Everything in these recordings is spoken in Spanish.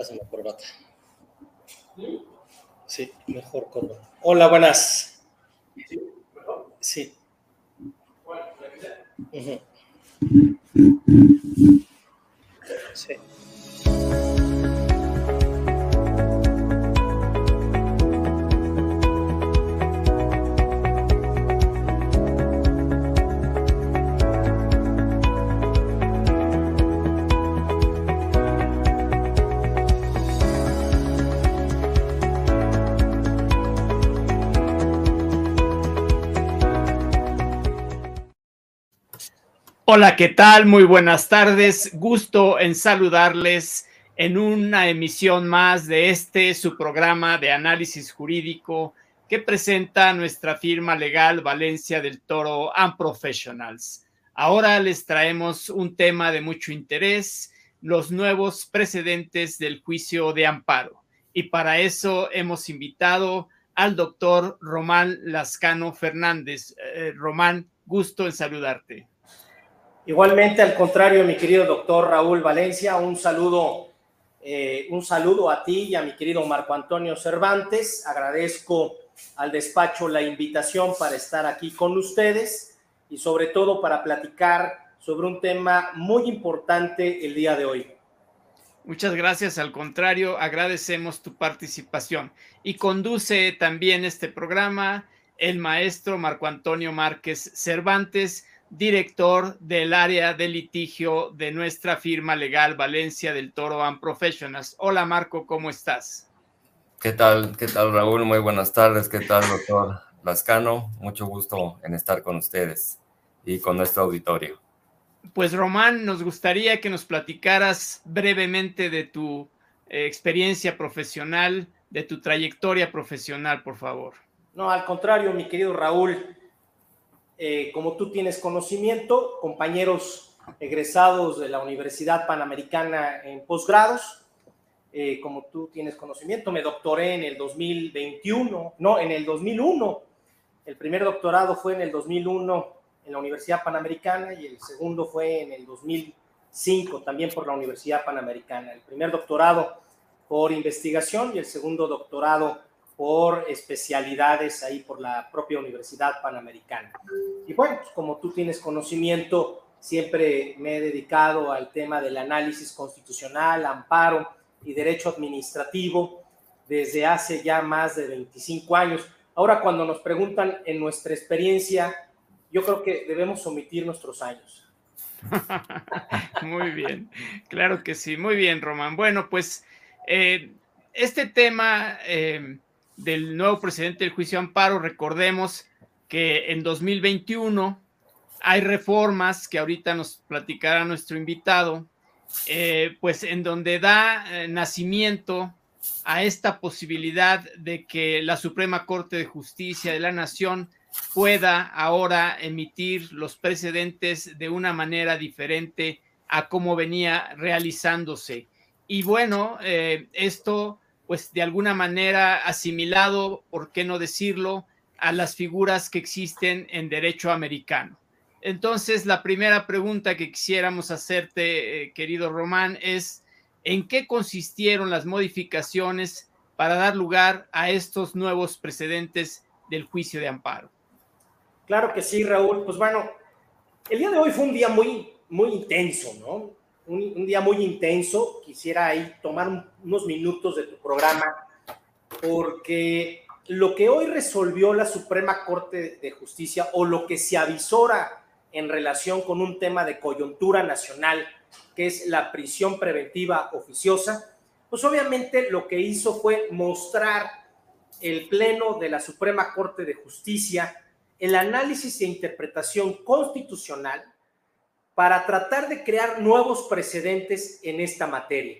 Pásame corbata. Sí, mejor corbata. Hola, buenas. Sí. Sí. Hola, ¿qué tal? Muy buenas tardes. Gusto en saludarles en una emisión más de este, su programa de análisis jurídico que presenta nuestra firma legal Valencia del Toro and Professionals. Ahora les traemos un tema de mucho interés, los nuevos precedentes del juicio de amparo. Y para eso hemos invitado al doctor Román Lascano Fernández. Eh, Román, gusto en saludarte. Igualmente, al contrario, mi querido doctor Raúl Valencia, un saludo, eh, un saludo a ti y a mi querido Marco Antonio Cervantes. Agradezco al despacho la invitación para estar aquí con ustedes y sobre todo para platicar sobre un tema muy importante el día de hoy. Muchas gracias, al contrario, agradecemos tu participación. Y conduce también este programa el maestro Marco Antonio Márquez Cervantes, director del área de litigio de nuestra firma legal Valencia del Toro and Professionals. Hola Marco, ¿cómo estás? ¿Qué tal? ¿Qué tal Raúl? Muy buenas tardes. ¿Qué tal doctor Lascano? Mucho gusto en estar con ustedes y con nuestro auditorio. Pues Román, nos gustaría que nos platicaras brevemente de tu eh, experiencia profesional, de tu trayectoria profesional, por favor. No, al contrario, mi querido Raúl, eh, como tú tienes conocimiento, compañeros egresados de la Universidad Panamericana en posgrados, eh, como tú tienes conocimiento, me doctoré en el 2021, no, en el 2001. El primer doctorado fue en el 2001 en la Universidad Panamericana y el segundo fue en el 2005 también por la Universidad Panamericana. El primer doctorado por investigación y el segundo doctorado por especialidades ahí por la propia Universidad Panamericana. Y bueno, pues, como tú tienes conocimiento, siempre me he dedicado al tema del análisis constitucional, amparo y derecho administrativo desde hace ya más de 25 años. Ahora, cuando nos preguntan en nuestra experiencia, yo creo que debemos omitir nuestros años. Muy bien, claro que sí, muy bien, Román. Bueno, pues eh, este tema... Eh, del nuevo presidente del juicio de amparo, recordemos que en 2021 hay reformas que ahorita nos platicará nuestro invitado, eh, pues en donde da eh, nacimiento a esta posibilidad de que la Suprema Corte de Justicia de la Nación pueda ahora emitir los precedentes de una manera diferente a cómo venía realizándose. Y bueno, eh, esto pues de alguna manera asimilado, por qué no decirlo, a las figuras que existen en derecho americano. Entonces, la primera pregunta que quisiéramos hacerte, eh, querido Román, es ¿en qué consistieron las modificaciones para dar lugar a estos nuevos precedentes del juicio de amparo? Claro que sí, Raúl. Pues bueno, el día de hoy fue un día muy, muy intenso, ¿no? Un, día muy intenso. Quisiera ahí tomar unos minutos de tu programa porque lo que hoy resolvió la Suprema Corte de Justicia o lo que se avisora en relación con un tema de coyuntura nacional, que es la prisión preventiva oficiosa, pues obviamente lo que hizo fue mostrar el Pleno de la Suprema Corte de Justicia el análisis e interpretación constitucional para tratar de crear nuevos precedentes en esta materia.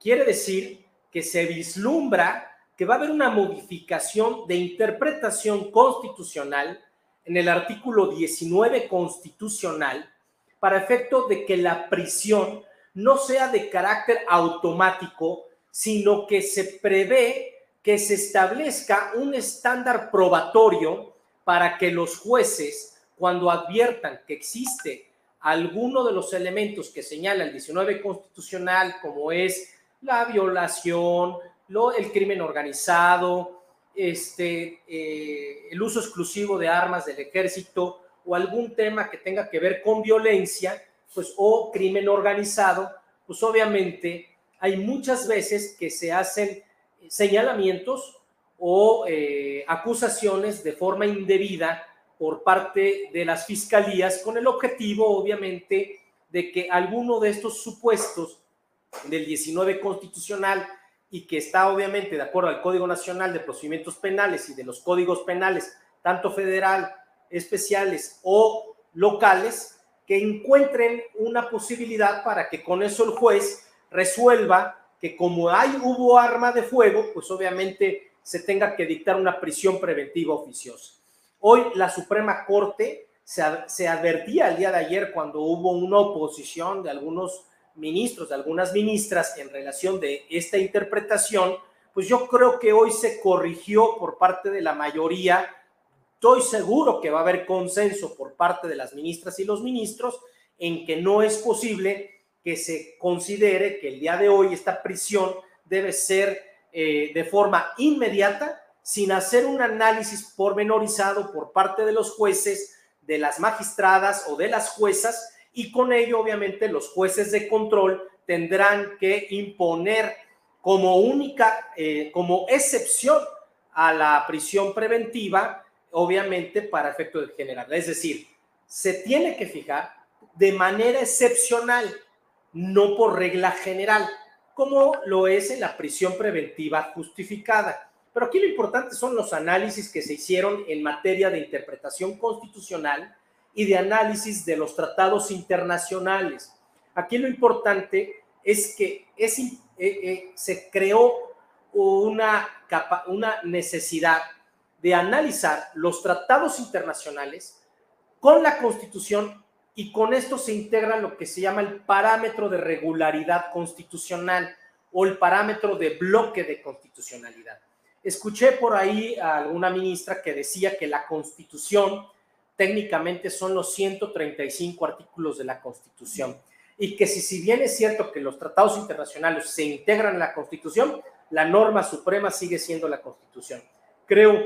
Quiere decir que se vislumbra que va a haber una modificación de interpretación constitucional en el artículo 19 constitucional para efecto de que la prisión no sea de carácter automático, sino que se prevé que se establezca un estándar probatorio para que los jueces, cuando adviertan que existe alguno de los elementos que señala el 19 constitucional, como es la violación, el crimen organizado, este, eh, el uso exclusivo de armas del ejército o algún tema que tenga que ver con violencia, pues o crimen organizado, pues obviamente hay muchas veces que se hacen señalamientos o eh, acusaciones de forma indebida por parte de las fiscalías con el objetivo, obviamente, de que alguno de estos supuestos del 19 constitucional y que está obviamente de acuerdo al Código Nacional de Procedimientos Penales y de los códigos penales, tanto federal, especiales o locales, que encuentren una posibilidad para que con eso el juez resuelva que como hay hubo arma de fuego, pues obviamente se tenga que dictar una prisión preventiva oficiosa. Hoy la Suprema Corte se, advertía el día de ayer cuando hubo una oposición de algunos ministros, de algunas ministras en relación de esta interpretación, pues yo creo que hoy se corrigió por parte de la mayoría. Estoy seguro que va a haber consenso por parte de las ministras y los ministros en que no es posible que se considere que el día de hoy esta prisión debe ser eh, de forma inmediata, sin hacer un análisis pormenorizado por parte de los jueces, de las magistradas o de las juezas, y con ello obviamente los jueces de control tendrán que imponer como única, eh, como excepción a la prisión preventiva, obviamente para efecto general. Es decir, se tiene que fijar de manera excepcional no por regla general, como lo es en la prisión preventiva justificada. Pero aquí lo importante son los análisis que se hicieron en materia de interpretación constitucional y de análisis de los tratados internacionales. Aquí lo importante es que eh, eh, se creó una necesidad de analizar los tratados internacionales con la constitución y con esto se integra lo que se llama el parámetro de regularidad constitucional o el parámetro de bloque de constitucionalidad. Escuché por ahí a alguna ministra que decía que la constitución técnicamente son los 135 artículos de la constitución y que si, si bien es cierto que los tratados internacionales se integran en la constitución, la norma suprema sigue siendo la constitución. Creo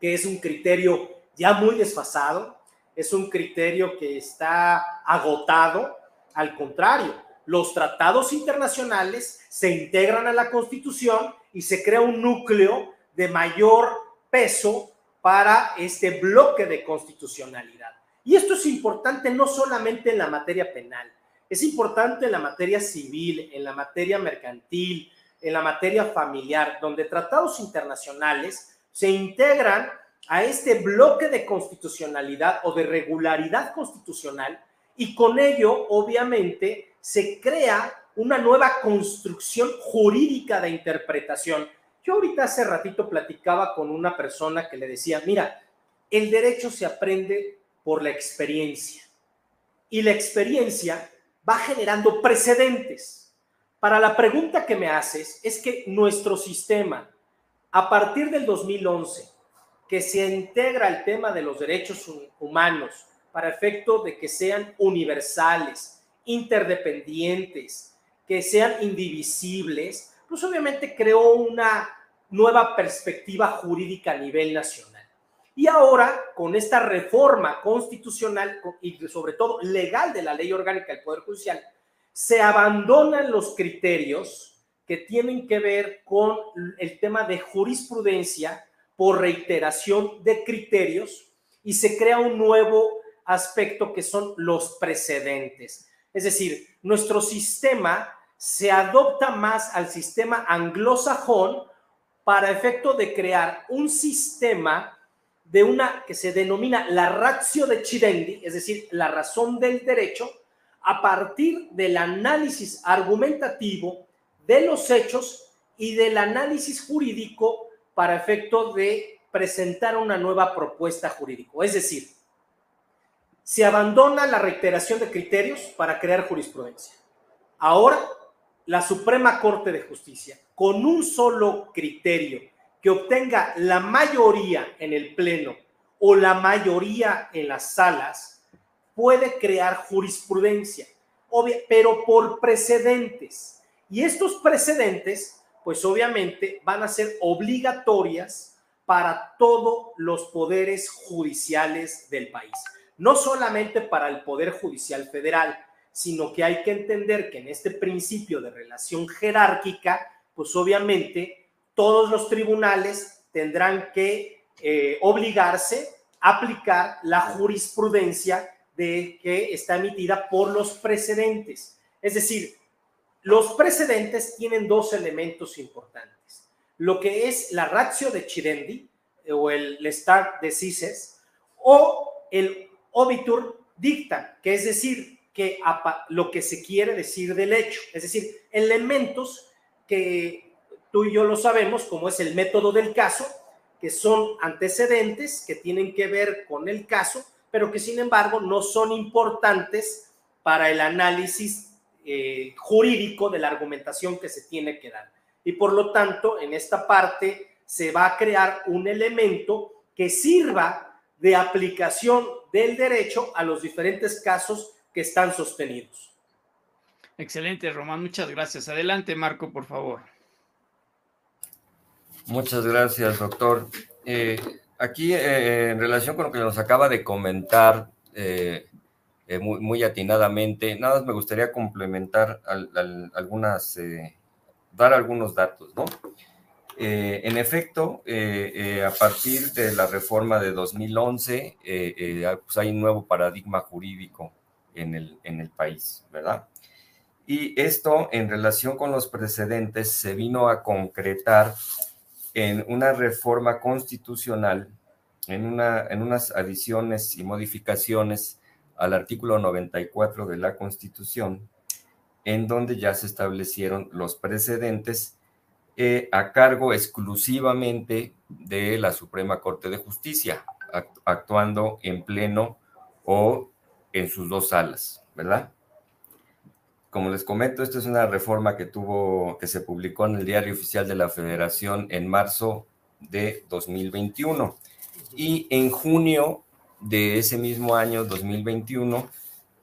que es un criterio ya muy desfasado, es un criterio que está agotado. Al contrario, los tratados internacionales se integran a la Constitución y se crea un núcleo de mayor peso para este bloque de constitucionalidad. Y esto es importante no solamente en la materia penal, es importante en la materia civil, en la materia mercantil, en la materia familiar, donde tratados internacionales se integran a este bloque de constitucionalidad o de regularidad constitucional y con ello, obviamente, se crea una nueva construcción jurídica de interpretación. Yo ahorita hace ratito platicaba con una persona que le decía, mira, el derecho se aprende por la experiencia y la experiencia va generando precedentes. Para la pregunta que me haces, es que nuestro sistema, a partir del 2011, que se integra el tema de los derechos humanos para efecto de que sean universales, interdependientes, que sean indivisibles, pues obviamente creó una nueva perspectiva jurídica a nivel nacional. Y ahora, con esta reforma constitucional y sobre todo legal de la ley orgánica del Poder Judicial, se abandonan los criterios que tienen que ver con el tema de jurisprudencia por reiteración de criterios y se crea un nuevo aspecto que son los precedentes. Es decir, nuestro sistema se adopta más al sistema anglosajón para efecto de crear un sistema de una que se denomina la ratio de Chidendi, es decir, la razón del derecho, a partir del análisis argumentativo de los hechos y del análisis jurídico para efecto de presentar una nueva propuesta jurídica. Es decir, se abandona la reiteración de criterios para crear jurisprudencia. Ahora, la Suprema Corte de Justicia, con un solo criterio que obtenga la mayoría en el Pleno o la mayoría en las salas, puede crear jurisprudencia, pero por precedentes. Y estos precedentes, pues obviamente van a ser obligatorias para todos los poderes judiciales del país. No solamente para el Poder Judicial Federal, sino que hay que entender que en este principio de relación jerárquica, pues obviamente todos los tribunales tendrán que eh, obligarse a aplicar la jurisprudencia de que está emitida por los precedentes. Es decir, los precedentes tienen dos elementos importantes. Lo que es la ratio de Chirendi o el start decisis o el obitur dicta, que es decir, que lo que se quiere decir del hecho, es decir, elementos que tú y yo lo sabemos, como es el método del caso, que son antecedentes que tienen que ver con el caso, pero que sin embargo no son importantes para el análisis eh, jurídico de la argumentación que se tiene que dar. Y por lo tanto, en esta parte se va a crear un elemento que sirva de aplicación del derecho a los diferentes casos que están sostenidos. Excelente, Román, muchas gracias. Adelante, Marco, por favor. Muchas gracias, doctor. Eh, aquí, eh, en relación con lo que nos acaba de comentar eh, muy, atinadamente, nada más me gustaría complementar algunas, dar algunos datos, ¿no? En efecto, a partir de la reforma de 2011, pues hay un nuevo paradigma jurídico en el, país, ¿verdad? Y esto en relación con los precedentes se vino a concretar en una reforma constitucional, en unas adiciones y modificaciones al artículo 94 de la Constitución, en donde ya se establecieron los precedentes eh, a cargo exclusivamente de la Suprema Corte de Justicia, actuando en pleno o en sus dos salas, ¿verdad? Como les comento, esta es una reforma que tuvo, que se publicó en el Diario Oficial de la Federación en marzo de 2021. Y en junio de ese mismo año, 2021,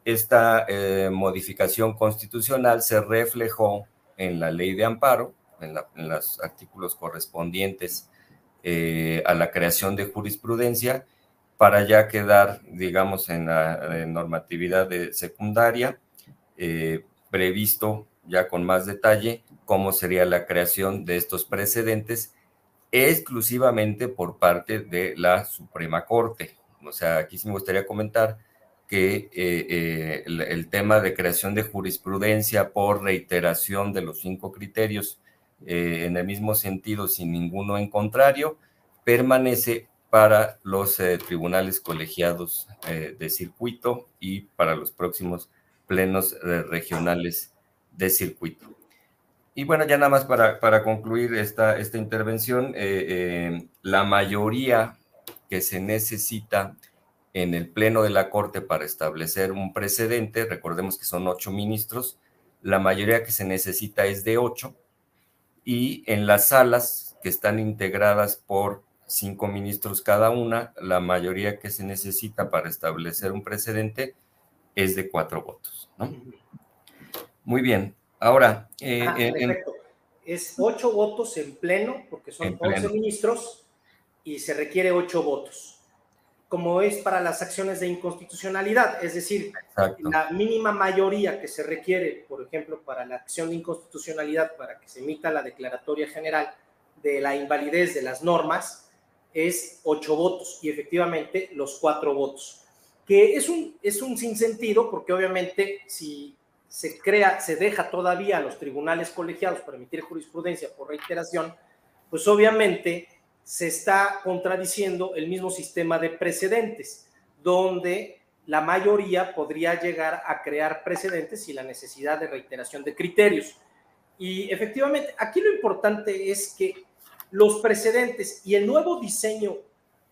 esta eh, modificación constitucional se reflejó en la ley de amparo, en, los artículos correspondientes eh, a la creación de jurisprudencia, para ya quedar, digamos, en la normatividad de secundaria, eh, previsto ya con más detalle cómo sería la creación de estos precedentes exclusivamente por parte de la Suprema Corte. O sea, aquí sí me gustaría comentar que eh, el, tema de creación de jurisprudencia por reiteración de los cinco criterios en el mismo sentido, sin ninguno en contrario, permanece para los eh, tribunales colegiados eh, de circuito y para los próximos plenos eh, regionales de circuito. Y bueno, ya nada más para, para concluir esta, esta intervención, la mayoría que se necesita en el pleno de la Corte para establecer un precedente, recordemos que son ocho ministros, la mayoría que se necesita es de ocho, y en las salas que están integradas por cinco ministros cada una, la mayoría que se necesita para establecer un precedente es de cuatro votos. ¿no? Muy bien, ahora... Eh, es ocho votos en pleno, porque son once ministros, y se requiere ocho votos, como es para las acciones de inconstitucionalidad, es decir, la mínima mayoría que se requiere, por ejemplo, para la acción de inconstitucionalidad, para que se emita la declaratoria general de la invalidez de las normas, es ocho votos y efectivamente los cuatro votos, que es un, es un sinsentido porque obviamente si se crea, se deja todavía a los tribunales colegiados para emitir jurisprudencia por reiteración, pues obviamente se está contradiciendo el mismo sistema de precedentes, donde la mayoría podría llegar a crear precedentes sin la necesidad de reiteración de criterios. Y efectivamente, aquí lo importante es que los precedentes y el nuevo diseño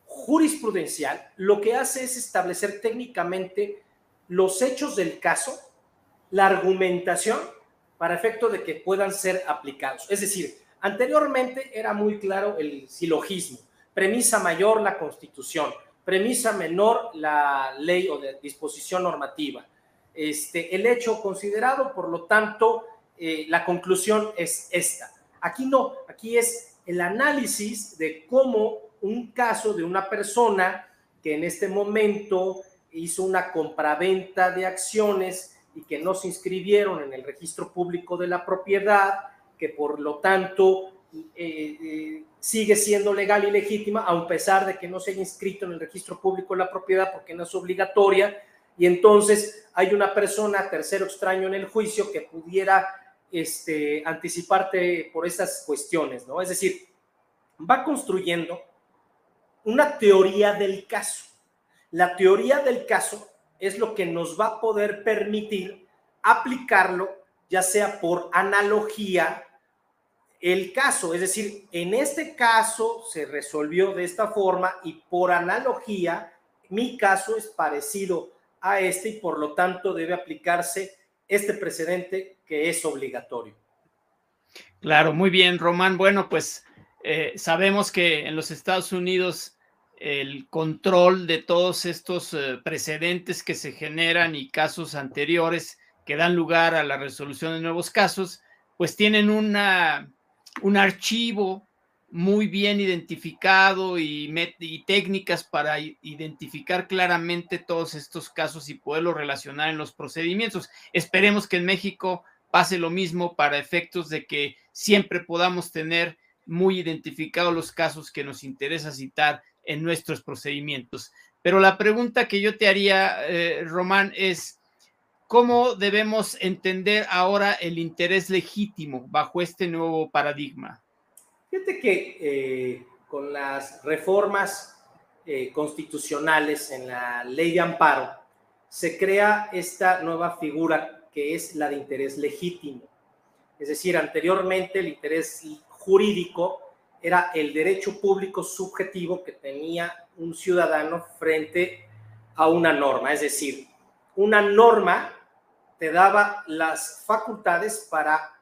jurisprudencial lo que hace es establecer técnicamente los hechos del caso, la argumentación para efecto de que puedan ser aplicados. Es decir, anteriormente era muy claro el silogismo, premisa mayor la constitución, premisa menor la ley o de disposición normativa. Este, el hecho considerado, por lo tanto, eh, la conclusión es esta. Aquí no, aquí es el análisis de cómo un caso de una persona que en este momento hizo una compraventa de acciones y que no se inscribieron en el registro público de la propiedad, que por lo tanto eh, eh, sigue siendo legal y legítima, a pesar de que no se haya inscrito en el registro público la propiedad porque no es obligatoria, y entonces hay una persona, tercero extraño en el juicio, que pudiera este, anticiparte por esas cuestiones, ¿no? Es decir, va construyendo una teoría del caso. La teoría del caso es lo que nos va a poder permitir aplicarlo, ya sea por analogía, el caso, es decir, en este caso se resolvió de esta forma y por analogía, mi caso es parecido a este y por lo tanto debe aplicarse este precedente que es obligatorio. Claro, muy bien, Román. Bueno, pues eh, sabemos que en los Estados Unidos el control de todos estos eh, precedentes que se generan y casos anteriores que dan lugar a la resolución de nuevos casos, pues tienen una, un archivo muy bien identificado y, técnicas para identificar claramente todos estos casos y poderlos relacionar en los procedimientos. Esperemos que en México pase lo mismo para efectos de que siempre podamos tener muy identificados los casos que nos interesa citar en nuestros procedimientos. Pero la pregunta que yo te haría, eh, Román, es, ¿cómo debemos entender ahora el interés legítimo bajo este nuevo paradigma? Fíjate que eh, con las reformas eh, constitucionales en la ley de amparo, se crea esta nueva figura que es la de interés legítimo. Es decir, anteriormente el interés jurídico era el derecho público subjetivo que tenía un ciudadano frente a una norma. Es decir, una norma te daba las facultades para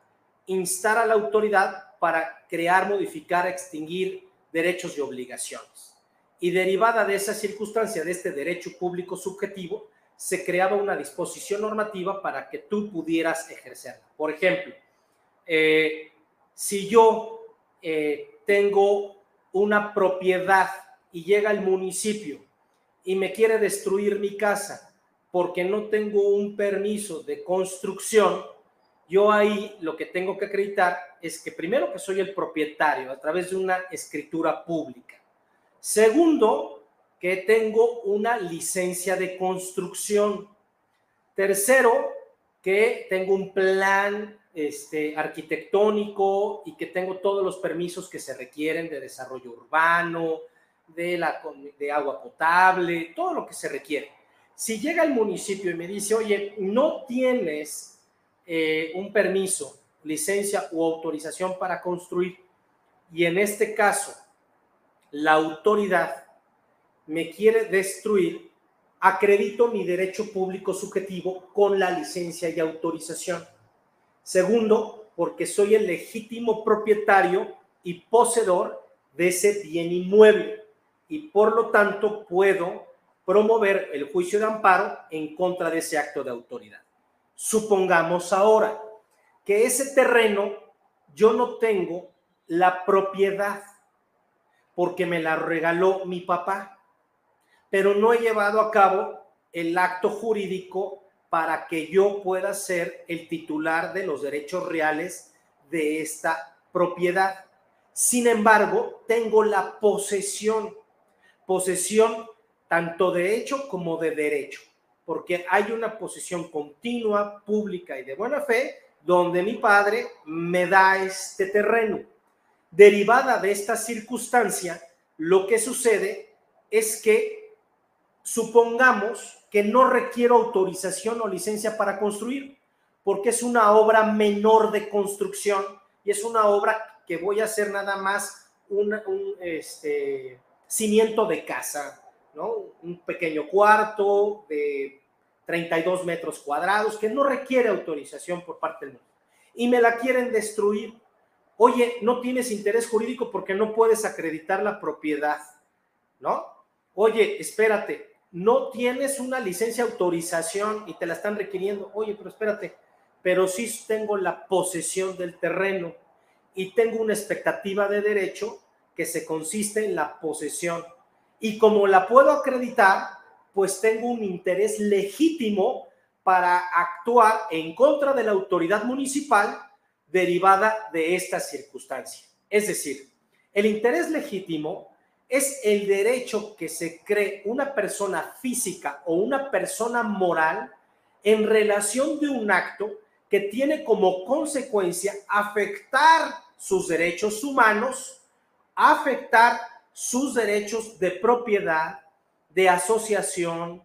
instar a la autoridad para crear, modificar, extinguir derechos y obligaciones. Y derivada de esa circunstancia, de este derecho público subjetivo, se creaba una disposición normativa para que tú pudieras ejercerla. Por ejemplo, eh, si yo eh, tengo una propiedad y llega el municipio y me quiere destruir mi casa porque no tengo un permiso de construcción, yo ahí lo que tengo que acreditar es que primero que soy el propietario a través de una escritura pública. Segundo, que tengo una licencia de construcción. Tercero, que tengo un plan este, arquitectónico y que tengo todos los permisos que se requieren de desarrollo urbano, de, la, de agua potable, todo lo que se requiere. Si llega el municipio y me dice, oye, no tienes eh, un permiso, licencia u autorización para construir, y en este caso la autoridad me quiere destruir, acredito mi derecho público subjetivo con la licencia y autorización. Segundo, porque soy el legítimo propietario y poseedor de ese bien inmueble y por lo tanto puedo promover el juicio de amparo en contra de ese acto de autoridad. Supongamos ahora que ese terreno yo no tengo la propiedad porque me la regaló mi papá, pero no he llevado a cabo el acto jurídico para que yo pueda ser el titular de los derechos reales de esta propiedad. Sin embargo, tengo la posesión, posesión tanto de hecho como de derecho, porque hay una posesión continua, pública y de buena fe, donde mi padre me da este terreno. Derivada de esta circunstancia, lo que sucede es que supongamos que no requiero autorización o licencia para construir, porque es una obra menor de construcción y es una obra que voy a hacer nada más un, este, cimiento de casa, ¿no? Un pequeño cuarto de 32 metros cuadrados que no requiere autorización por parte del mundo. Y me la quieren destruir. Oye, no tienes interés jurídico porque no puedes acreditar la propiedad, ¿no? Oye, espérate, no tienes una licencia autorización y te la están requiriendo. Oye, pero espérate, pero sí tengo la posesión del terreno y tengo una expectativa de derecho que se consiste en la posesión. Y como la puedo acreditar, pues tengo un interés legítimo para actuar en contra de la autoridad municipal derivada de esta circunstancia. Es decir, el interés legítimo es el derecho que se cree una persona física o una persona moral en relación de un acto que tiene como consecuencia afectar sus derechos humanos, afectar sus derechos de propiedad, de asociación,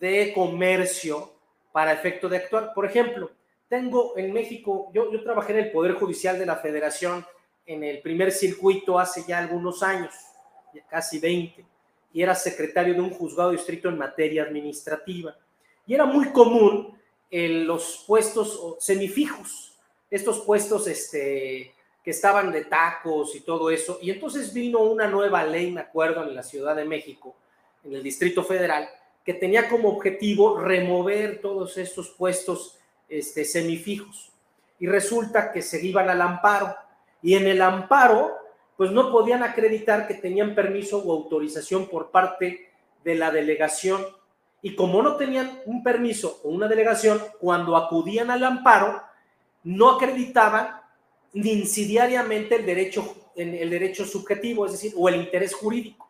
de comercio, para efecto de actuar. Por ejemplo, tengo en México, yo, yo trabajé en el Poder Judicial de la Federación en el primer circuito hace ya algunos años, casi 20, y era secretario de un juzgado distrito en materia administrativa. Y era muy común en los puestos semifijos, estos puestos este, que estaban de tacos y todo eso. Y entonces vino una nueva ley, me acuerdo, en la Ciudad de México, en el Distrito Federal, que tenía como objetivo remover todos estos puestos este, semifijos. Y resulta que se iban al amparo. Y en el amparo, pues no podían acreditar que tenían permiso o autorización por parte de la delegación. Y como no tenían un permiso o una delegación, cuando acudían al amparo, no acreditaban incidiariamente el derecho, el derecho subjetivo, es decir, o el interés jurídico.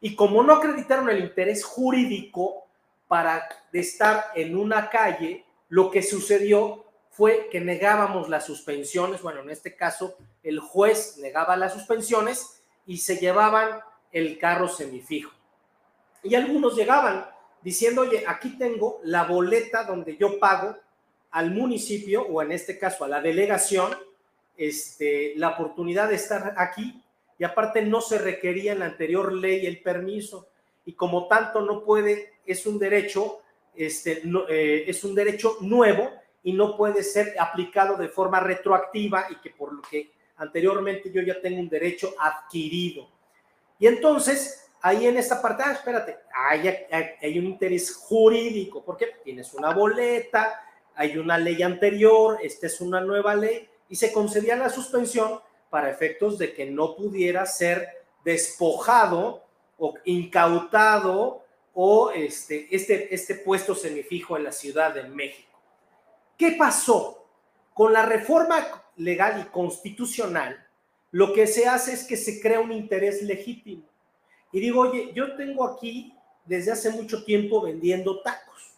Y como no acreditaron el interés jurídico para estar en una calle, lo que sucedió fue que negábamos las suspensiones, bueno, en este caso el juez negaba las suspensiones y se llevaban el carro semifijo. Y algunos llegaban diciendo, oye, aquí tengo la boleta donde yo pago al municipio o en este caso a la delegación este, la oportunidad de estar aquí y aparte no se requería en la anterior ley el permiso y como tanto no puede, es un derecho, este, eh, es un derecho nuevo y no puede ser aplicado de forma retroactiva y que por lo que anteriormente yo ya tengo un derecho adquirido. Y entonces, ahí en esta parte, ah, espérate, hay, hay un interés jurídico, porque tienes una boleta, hay una ley anterior, esta es una nueva ley, y se concedía la suspensión para efectos de que no pudiera ser despojado o incautado o este, este, este puesto semifijo en la Ciudad de México. ¿Qué pasó? Con la reforma legal y constitucional, lo que se hace es que se crea un interés legítimo. Y digo, oye, yo tengo aquí desde hace mucho tiempo vendiendo tacos.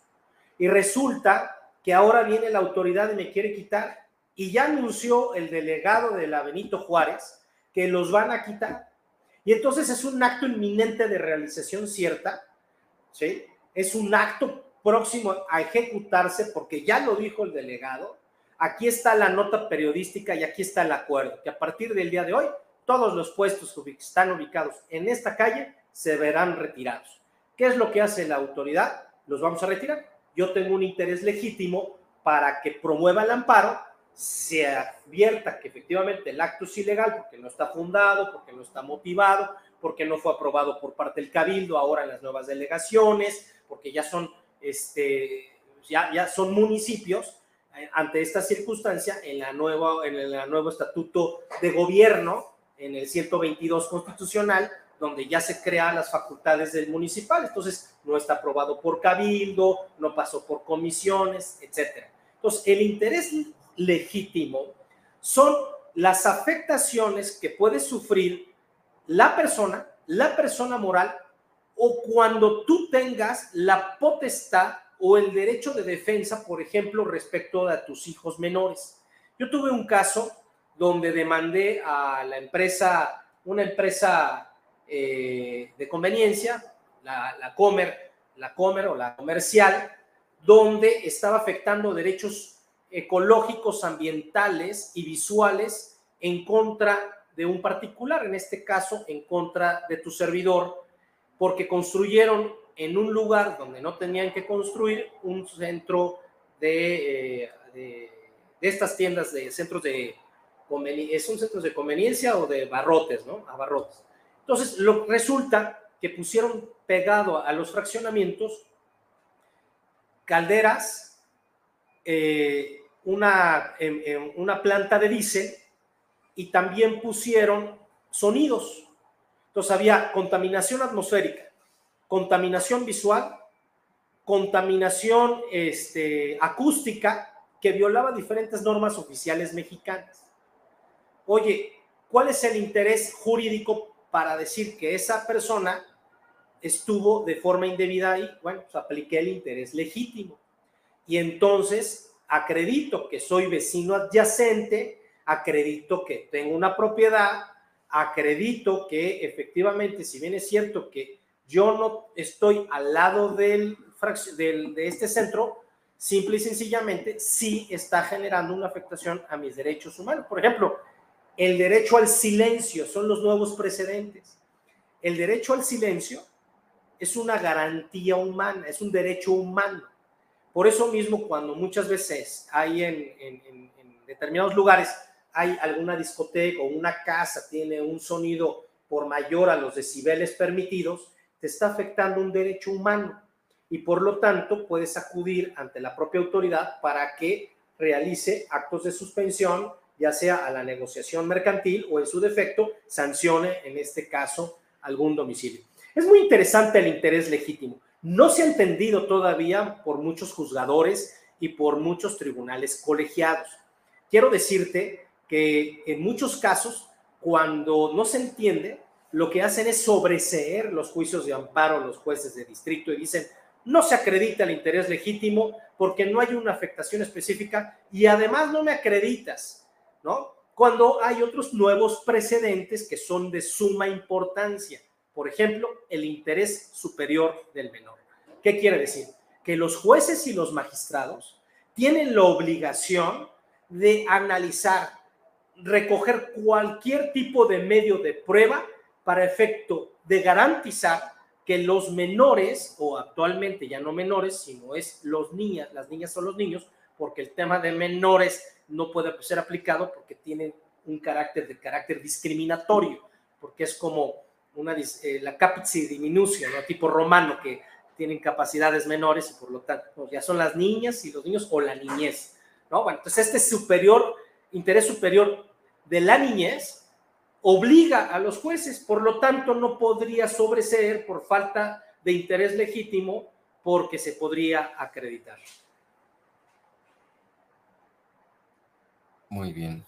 Y resulta que ahora viene la autoridad y me quiere quitar y ya anunció el delegado de la Benito Juárez que los van a quitar. Y entonces es un acto inminente de realización cierta, ¿sí? Es un acto próximo a ejecutarse porque ya lo dijo el delegado. Aquí está la nota periodística y aquí está el acuerdo, que a partir del día de hoy todos los puestos que están ubicados en esta calle se verán retirados. ¿Qué es lo que hace la autoridad? Los vamos a retirar. Yo tengo un interés legítimo para que promueva el amparo se advierta que efectivamente el acto es ilegal porque no está fundado, porque no está motivado, porque no fue aprobado por parte del cabildo ahora en las nuevas delegaciones, porque ya son, este, ya, ya son municipios eh, ante esta circunstancia en la nueva, en el nuevo estatuto de gobierno, en el 122 constitucional, donde ya se crean las facultades del municipal. Entonces, no está aprobado por cabildo, no pasó por comisiones, etcétera. Entonces, el interés legítimo son las afectaciones que puede sufrir la persona, la persona moral, o cuando tú tengas la potestad o el derecho de defensa, por ejemplo, respecto a tus hijos menores. Yo tuve un caso donde demandé a la empresa, una empresa eh, de conveniencia, la, la Comer, la Comer o la comercial, donde estaba afectando derechos ecológicos, ambientales y visuales en contra de un particular, en este caso en contra de tu servidor, porque construyeron en un lugar donde no tenían que construir un centro de, eh, de, estas tiendas de centros de son centros de conveniencia o de barrotes, ¿no? Abarrotes. Entonces, lo, resulta que pusieron pegado a los fraccionamientos calderas, eh, una, una planta de diésel y también pusieron sonidos. Entonces había contaminación atmosférica, contaminación visual, contaminación este, acústica que violaba diferentes normas oficiales mexicanas. Oye, ¿cuál es el interés jurídico para decir que esa persona estuvo de forma indebida ahí? Bueno, pues apliqué el interés legítimo. Y entonces acredito que soy vecino adyacente, acredito que tengo una propiedad, acredito que efectivamente, si bien es cierto que yo no estoy al lado de este centro, simple y sencillamente sí está generando una afectación a mis derechos humanos. Por ejemplo, el derecho al silencio son los nuevos precedentes. El derecho al silencio es una garantía humana, es un derecho humano. Por eso mismo, cuando muchas veces hay en, determinados lugares, hay alguna discoteca o una casa tiene un sonido por mayor a los decibeles permitidos, te está afectando un derecho humano y por lo tanto puedes acudir ante la propia autoridad para que realice actos de suspensión, ya sea a la negociación mercantil o en su defecto sancione, en este caso, algún domicilio. Es muy interesante el interés legítimo. No se ha entendido todavía por muchos juzgadores y por muchos tribunales colegiados. Quiero decirte que en muchos casos, cuando no se entiende, lo que hacen es sobreseer los juicios de amparo los jueces de distrito y dicen, no se acredita el interés legítimo porque no hay una afectación específica y además no me acreditas, ¿no? Cuando hay otros nuevos precedentes que son de suma importancia. Por ejemplo, el interés superior del menor. ¿Qué quiere decir? Que los jueces y los magistrados tienen la obligación de analizar, recoger cualquier tipo de medio de prueba para efecto de garantizar que los menores, o actualmente ya no menores, sino es los niñas, las niñas son los niños, porque el tema de menores no puede ser aplicado porque tienen un carácter de carácter discriminatorio, porque es como una, eh, la capici diminucia, ¿no? tipo romano, que tienen capacidades menores y por lo tanto pues, ya son las niñas y los niños o la niñez. ¿no? Bueno, entonces este superior, interés superior de la niñez obliga a los jueces, por lo tanto no podría sobreseer por falta de interés legítimo porque se podría acreditar. Muy bien.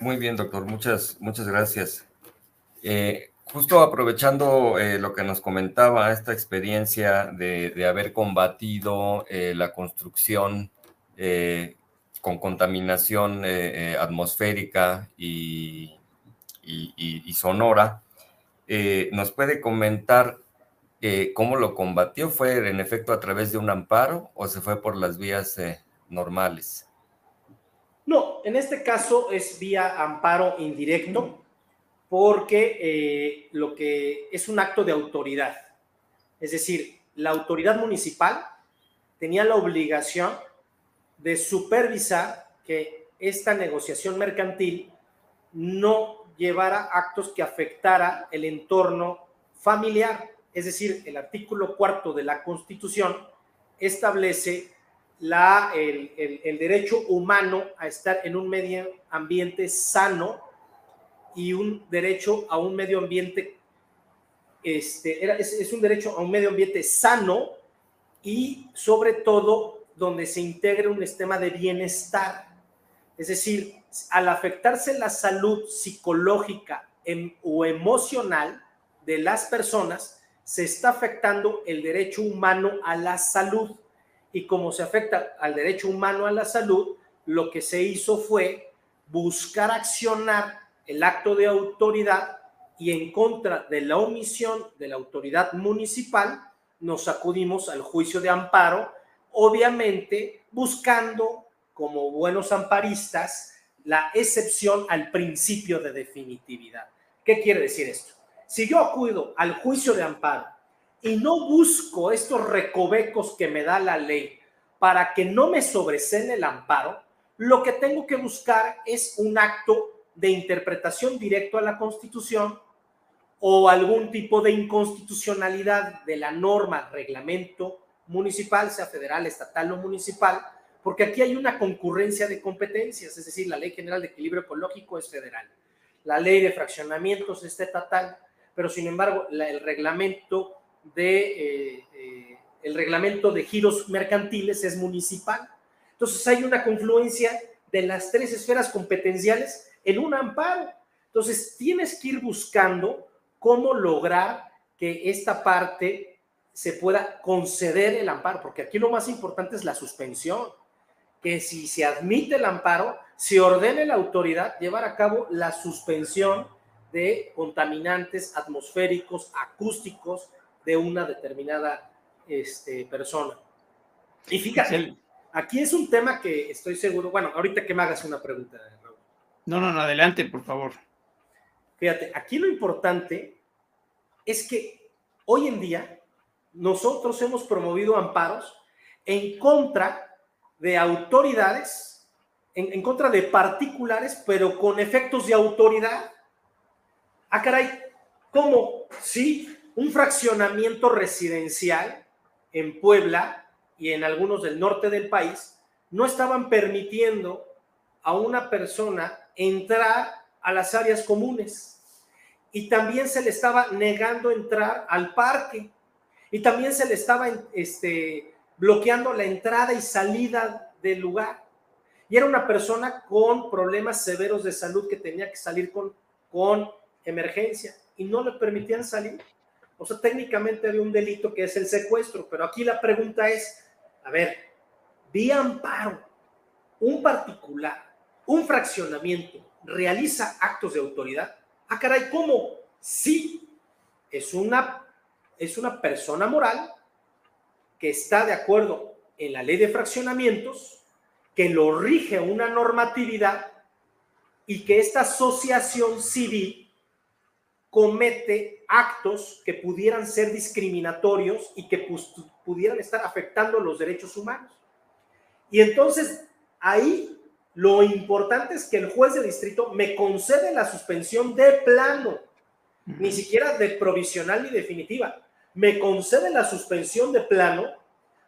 Muy bien, doctor. Muchas, muchas gracias. Eh, justo aprovechando eh, lo que nos comentaba, esta experiencia de, haber combatido eh, la construcción eh, con contaminación atmosférica y, sonora, ¿nos puede comentar cómo lo combatió? ¿Fue en efecto a través de un amparo o se fue por las vías normales? No, en este caso es vía amparo indirecto porque eh, lo que es un acto de autoridad. Es decir, la autoridad municipal tenía la obligación de supervisar que esta negociación mercantil no llevara actos que afectara el entorno familiar. Es decir, el artículo cuarto de la Constitución establece la, el, el derecho humano a estar en un medio ambiente sano y un derecho a un medio ambiente, este, era, es, un derecho a un medio ambiente sano y sobre todo donde se integre un sistema de bienestar. Es decir, al afectarse la salud psicológica em, o emocional de las personas, se está afectando el derecho humano a la salud. Y como se afecta al derecho humano a la salud, lo que se hizo fue buscar accionar el acto de autoridad y en contra de la omisión de la autoridad municipal, nos acudimos al juicio de amparo, obviamente buscando como buenos amparistas la excepción al principio de definitividad. ¿Qué quiere decir esto? Si yo acudo al juicio de amparo y no busco estos recovecos que me da la ley para que no me sobresene el amparo, lo que tengo que buscar es un acto de interpretación directo a la Constitución o algún tipo de inconstitucionalidad de la norma, reglamento municipal, sea federal, estatal o municipal, porque aquí hay una concurrencia de competencias, es decir, la Ley General de Equilibrio Ecológico es federal, la Ley de Fraccionamientos es estatal, pero sin embargo el reglamento de eh, eh, el reglamento de giros mercantiles es municipal. Entonces hay una confluencia de las tres esferas competenciales en un amparo. Entonces tienes que ir buscando cómo lograr que esta parte se pueda conceder el amparo, porque aquí lo más importante es la suspensión, que si se admite el amparo, se ordene la autoridad llevar a cabo la suspensión de contaminantes atmosféricos, acústicos de una determinada este, persona. Y fíjate, aquí es un tema que estoy seguro, bueno, ahorita que me hagas una pregunta, No, no, no, adelante, por favor. Fíjate, aquí lo importante es que hoy en día nosotros hemos promovido amparos en contra de autoridades, en, en contra de particulares, pero con efectos de autoridad. Ah, caray, ¿cómo? Sí, un fraccionamiento residencial en Puebla y en algunos del norte del país no estaban permitiendo a una persona entrar a las áreas comunes y también se le estaba negando entrar al parque y también se le estaba este, bloqueando la entrada y salida del lugar. Y era una persona con problemas severos de salud que tenía que salir con, con emergencia y no le permitían salir. O sea, técnicamente había un delito que es el secuestro, pero aquí la pregunta es, a ver, vía amparo, un particular, un fraccionamiento, realiza actos de autoridad. Ah, caray, ¿cómo? Sí, es una, es una persona moral que está de acuerdo en la ley de fraccionamientos, que lo rige una normatividad y que esta asociación civil comete actos que pudieran ser discriminatorios y que pudieran estar afectando los derechos humanos. Y entonces ahí lo importante es que el juez de distrito me concede la suspensión de plano, ni siquiera de provisional ni definitiva. Me concede la suspensión de plano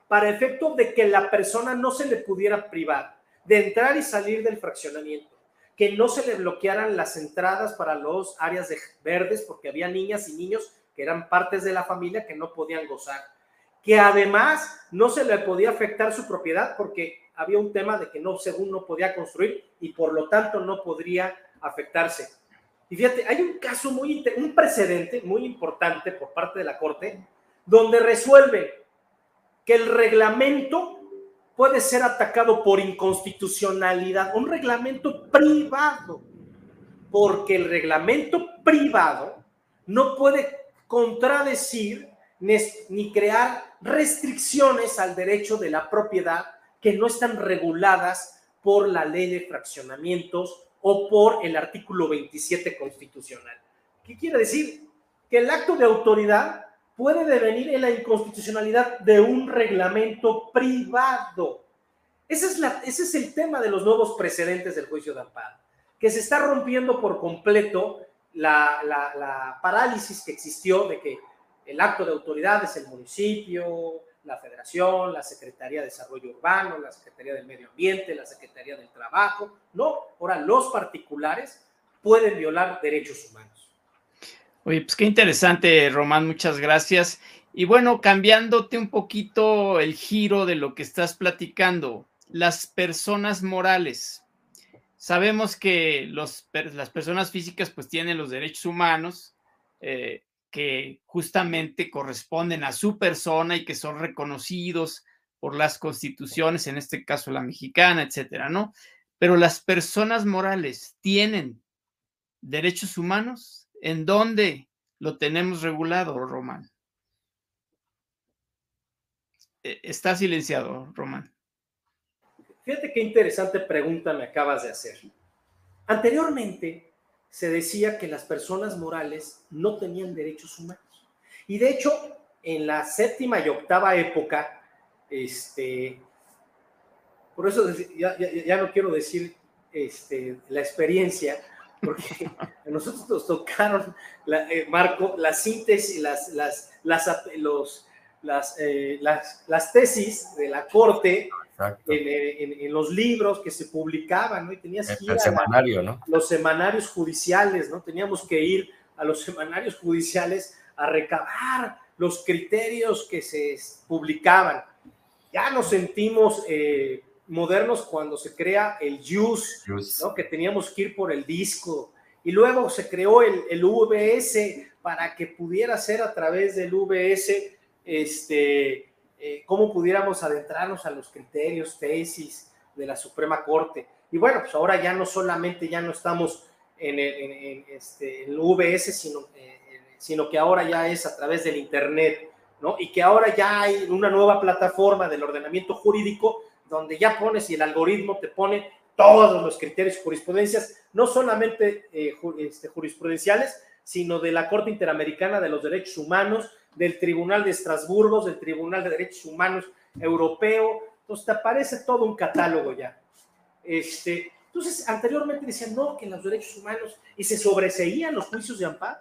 para efecto de que la persona no se le pudiera privar de entrar y salir del fraccionamiento que no se le bloquearan las entradas para los áreas de verdes porque había niñas y niños que eran partes de la familia que no podían gozar, que además no se le podía afectar su propiedad porque había un tema de que no, según no podía construir y por lo tanto no podría afectarse. Y fíjate, hay un caso muy, un precedente muy importante por parte de la Corte donde resuelve que el reglamento puede ser atacado por inconstitucionalidad, un reglamento privado, porque el reglamento privado no puede contradecir ni crear restricciones al derecho de la propiedad que no están reguladas por la ley de fraccionamientos o por el artículo 27 constitucional. ¿Qué quiere decir? Que el acto de autoridad puede devenir en la inconstitucionalidad de un reglamento privado. Ese es, la, ese es el tema de los nuevos precedentes del juicio de amparo, que se está rompiendo por completo la, la parálisis que existió de que el acto de autoridad es el municipio, la federación, la Secretaría de Desarrollo Urbano, la Secretaría del Medio Ambiente, la Secretaría del Trabajo. No, ahora los particulares pueden violar derechos humanos. Oye, pues qué interesante, Román, muchas gracias. Y bueno, cambiándote un poquito el giro de lo que estás platicando, las personas morales. Sabemos que los, las personas físicas pues tienen los derechos humanos eh, que justamente corresponden a su persona y que son reconocidos por las constituciones, en este caso la mexicana, etcétera, ¿no? Pero las personas morales tienen derechos humanos ¿En dónde lo tenemos regulado, Román? E, está silenciado, Román. Fíjate qué interesante pregunta me acabas de hacer. Anteriormente se decía que las personas morales no tenían derechos humanos. Y de hecho, en la séptima y octava época, este, por eso ya, no quiero decir este, la experiencia, porque a nosotros nos tocaron, eh, Marco, la síntesis, las, las, los, las, eh, las, las, tesis de la corte en, los libros que se publicaban, ¿no? Y tenías que ir semanario, ¿no? los semanarios judiciales, ¿no? Teníamos que ir a los semanarios judiciales a recabar los criterios que se publicaban. Ya nos sentimos eh, modernos cuando se crea el JUS, ¿no? que teníamos que ir por el disco. Y luego se creó el, el VS para que pudiera ser a través del VS este, eh, cómo pudiéramos adentrarnos a los criterios, tesis de la Suprema Corte. Y bueno, pues ahora ya no solamente ya no estamos en el, este, VS, sino, eh, sino que ahora ya es a través del Internet, ¿no? Y que ahora ya hay una nueva plataforma del ordenamiento jurídico donde ya pones y el algoritmo te pone todos los criterios y jurisprudencias, no solamente eh, este, jurisprudenciales, sino de la Corte Interamericana de los Derechos Humanos, del Tribunal de Estrasburgo, del Tribunal de Derechos Humanos Europeo. Entonces te aparece todo un catálogo ya. Este, entonces, anteriormente decían, no, que los derechos humanos, y se sobreseían los juicios de amparo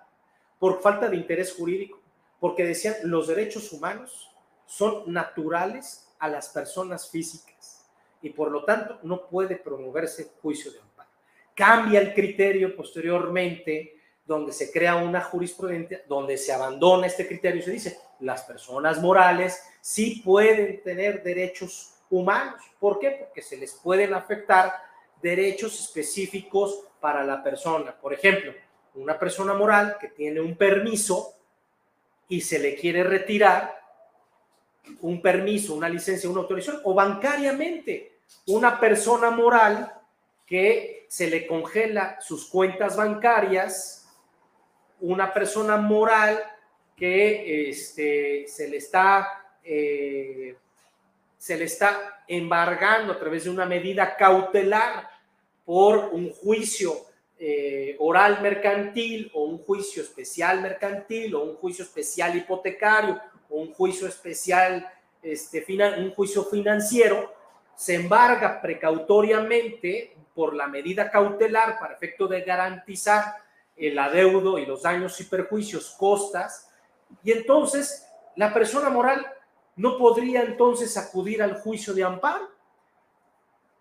por falta de interés jurídico, porque decían, los derechos humanos son naturales a las personas físicas y por lo tanto no puede promoverse juicio de amparo. Cambia el criterio posteriormente donde se crea una jurisprudencia, donde se abandona este criterio y se dice, las personas morales sí pueden tener derechos humanos. ¿Por qué? Porque se les pueden afectar derechos específicos para la persona. Por ejemplo, una persona moral que tiene un permiso y se le quiere retirar un permiso, una licencia, una autorización, o bancariamente, una persona moral que se le congela sus cuentas bancarias una persona moral que este, se le está eh, se le está embargando a través de una medida cautelar por un juicio eh, oral mercantil o un juicio especial mercantil o un juicio especial hipotecario o un juicio especial, este, un juicio financiero, se embarga precautoriamente por la medida cautelar para efecto de garantizar el adeudo y los daños y perjuicios, costas, y entonces la persona moral no podría entonces acudir al juicio de amparo,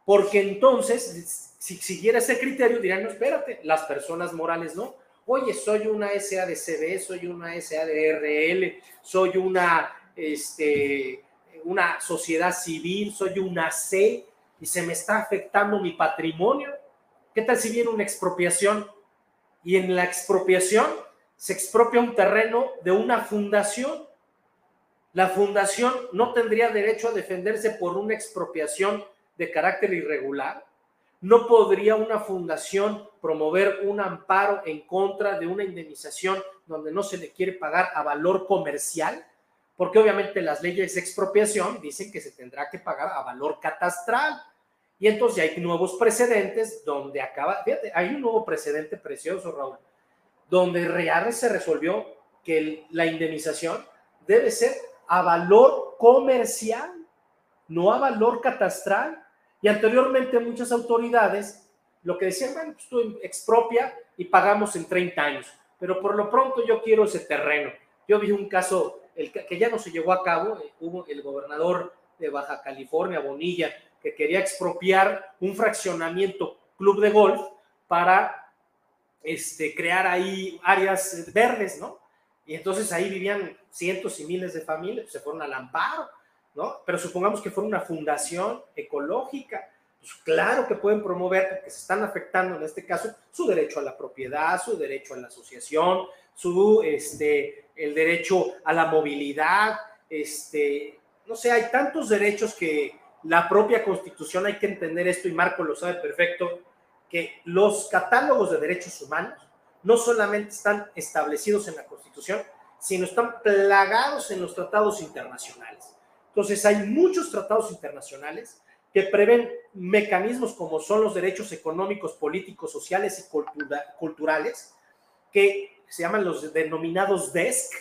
porque entonces, si siguiera ese criterio, dirían, no, espérate, las personas morales no. Oye, soy una SADCB, soy una SADRL, soy una, este, una sociedad civil, soy una C, y se me está afectando mi patrimonio. ¿Qué tal si viene una expropiación? Y en la expropiación se expropia un terreno de una fundación. La fundación no tendría derecho a defenderse por una expropiación de carácter irregular. No podría una fundación promover un amparo en contra de una indemnización donde no se le quiere pagar a valor comercial, porque obviamente las leyes de expropiación dicen que se tendrá que pagar a valor catastral. Y entonces hay nuevos precedentes donde acaba, fíjate, hay un nuevo precedente precioso, Raúl, donde real se resolvió que la indemnización debe ser a valor comercial, no a valor catastral. Y anteriormente muchas autoridades lo que decían, bueno, pues tú expropia y pagamos en 30 años, pero por lo pronto yo quiero ese terreno. Yo vi un caso el, que ya no se llevó a cabo, eh, hubo el gobernador de Baja California, Bonilla, que quería expropiar un fraccionamiento club de golf para este, crear ahí áreas verdes, ¿no? Y entonces ahí vivían cientos y miles de familias, se fueron al amparo, ¿no? Pero supongamos que fuera una fundación ecológica, pues claro que pueden promover, porque se están afectando en este caso, su derecho a la propiedad, su derecho a la asociación, su, este, el derecho a la movilidad, este, no sé, hay tantos derechos que, la propia constitución, hay que entender esto y Marco lo sabe perfecto, que los catálogos de derechos humanos no solamente están establecidos en la constitución, sino están plagados en los tratados internacionales. Entonces hay muchos tratados internacionales que prevén mecanismos como son los derechos económicos, políticos, sociales y culturales, que se llaman los denominados DESC,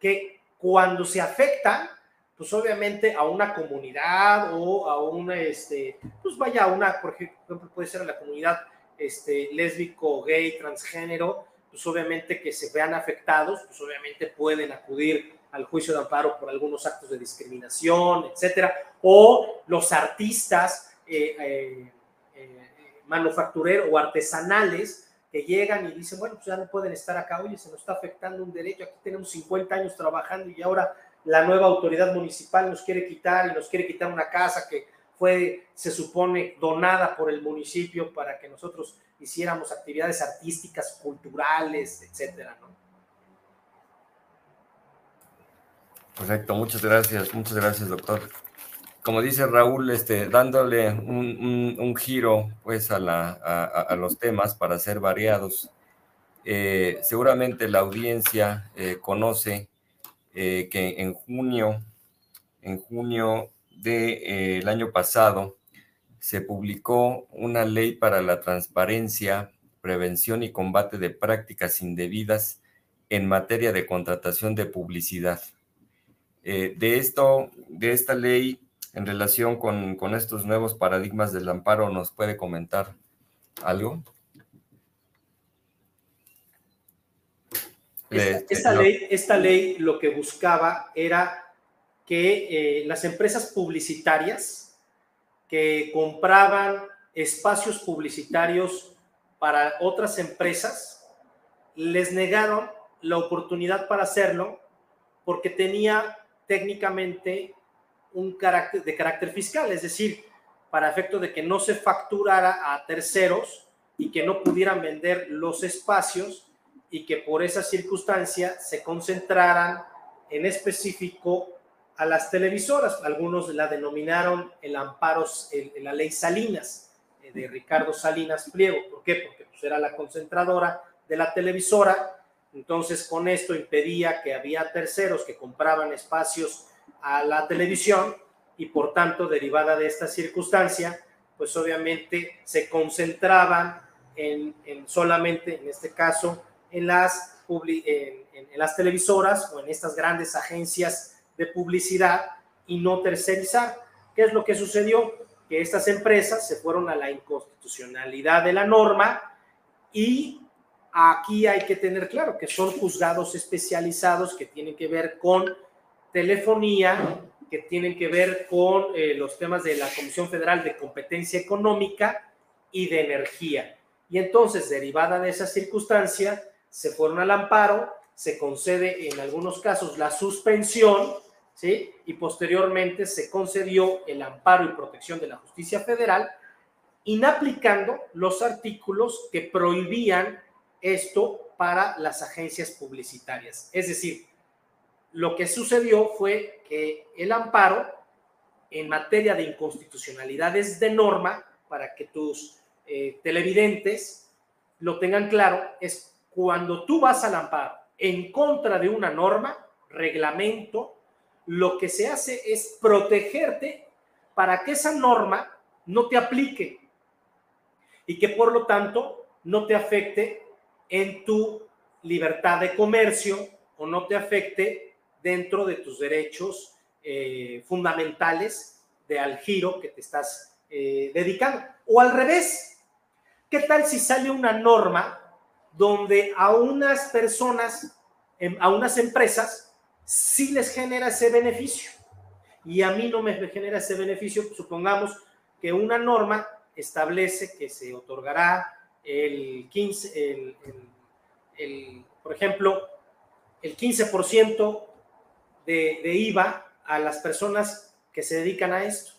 que cuando se afectan pues obviamente a una comunidad o a una, este, pues vaya a una, por ejemplo, puede ser a la comunidad este, lésbico, gay, transgénero, pues obviamente que se vean afectados, pues obviamente pueden acudir al juicio de amparo por algunos actos de discriminación, etcétera, o los artistas eh, eh, eh, manufactureros o artesanales que llegan y dicen, bueno, pues ya no pueden estar acá, oye, se nos está afectando un derecho, aquí tenemos 50 años trabajando y ahora la nueva autoridad municipal nos quiere quitar y nos quiere quitar una casa que fue, se supone, donada por el municipio para que nosotros hiciéramos actividades artísticas, culturales, etcétera, ¿no? Correcto, muchas gracias, muchas gracias, doctor. Como dice Raúl, este, dándole un, giro pues, a, los temas para ser variados, eh, seguramente la audiencia eh, conoce eh, que en junio, en junio del de, año pasado, se publicó una ley para la transparencia, prevención y combate de prácticas indebidas en materia de contratación de publicidad. Eh, de esto, de esta ley, en relación con, estos nuevos paradigmas del amparo, ¿nos puede comentar algo? Esta, ley, esta ley lo que buscaba era que eh, las empresas publicitarias que compraban espacios publicitarios para otras empresas, les negaron la oportunidad para hacerlo porque tenía técnicamente un carácter de carácter fiscal, es decir, para efecto de que no se facturara a terceros y que no pudieran vender los espacios y que por esa circunstancia se concentraran en específico a las televisoras. Algunos la denominaron el amparo, en la ley Salinas, eh, de Ricardo Salinas Pliego. ¿Por qué? Porque pues, era la concentradora de la televisora entonces, con esto impedía que había terceros que compraban espacios a la televisión y por tanto, derivada de esta circunstancia, pues obviamente se concentraban en, solamente, en este caso, en las, en, en las televisoras o en estas grandes agencias de publicidad y no tercerizar. ¿Qué es lo que sucedió? Que estas empresas se fueron a la inconstitucionalidad de la norma y Aquí hay que tener claro que son juzgados especializados que tienen que ver con telefonía, que tienen que ver con eh, los temas de la Comisión Federal de Competencia Económica y de Energía. Y entonces, derivada de esa circunstancia, se fueron al amparo, se concede en algunos casos la suspensión, ¿sí? Y posteriormente se concedió el amparo y protección de la justicia federal, inaplicando los artículos que prohibían esto para las agencias publicitarias. Es decir, lo que sucedió fue que el amparo en materia de inconstitucionalidades de norma, para que tus eh, televidentes lo tengan claro, es cuando tú vas al amparo en contra de una norma, reglamento, lo que se hace es protegerte para que esa norma no te aplique y que por lo tanto no te afecte en tu libertad de comercio o no te afecte dentro de tus derechos eh, fundamentales de al giro que te estás eh, dedicando. O al revés, ¿qué tal si sale una norma donde a unas personas, em, a unas empresas, sí les genera ese beneficio? Y a mí no me genera ese beneficio, supongamos que una norma establece que se otorgará el 15, el, por ejemplo, el 15% de, de IVA a las personas que se dedican a esto,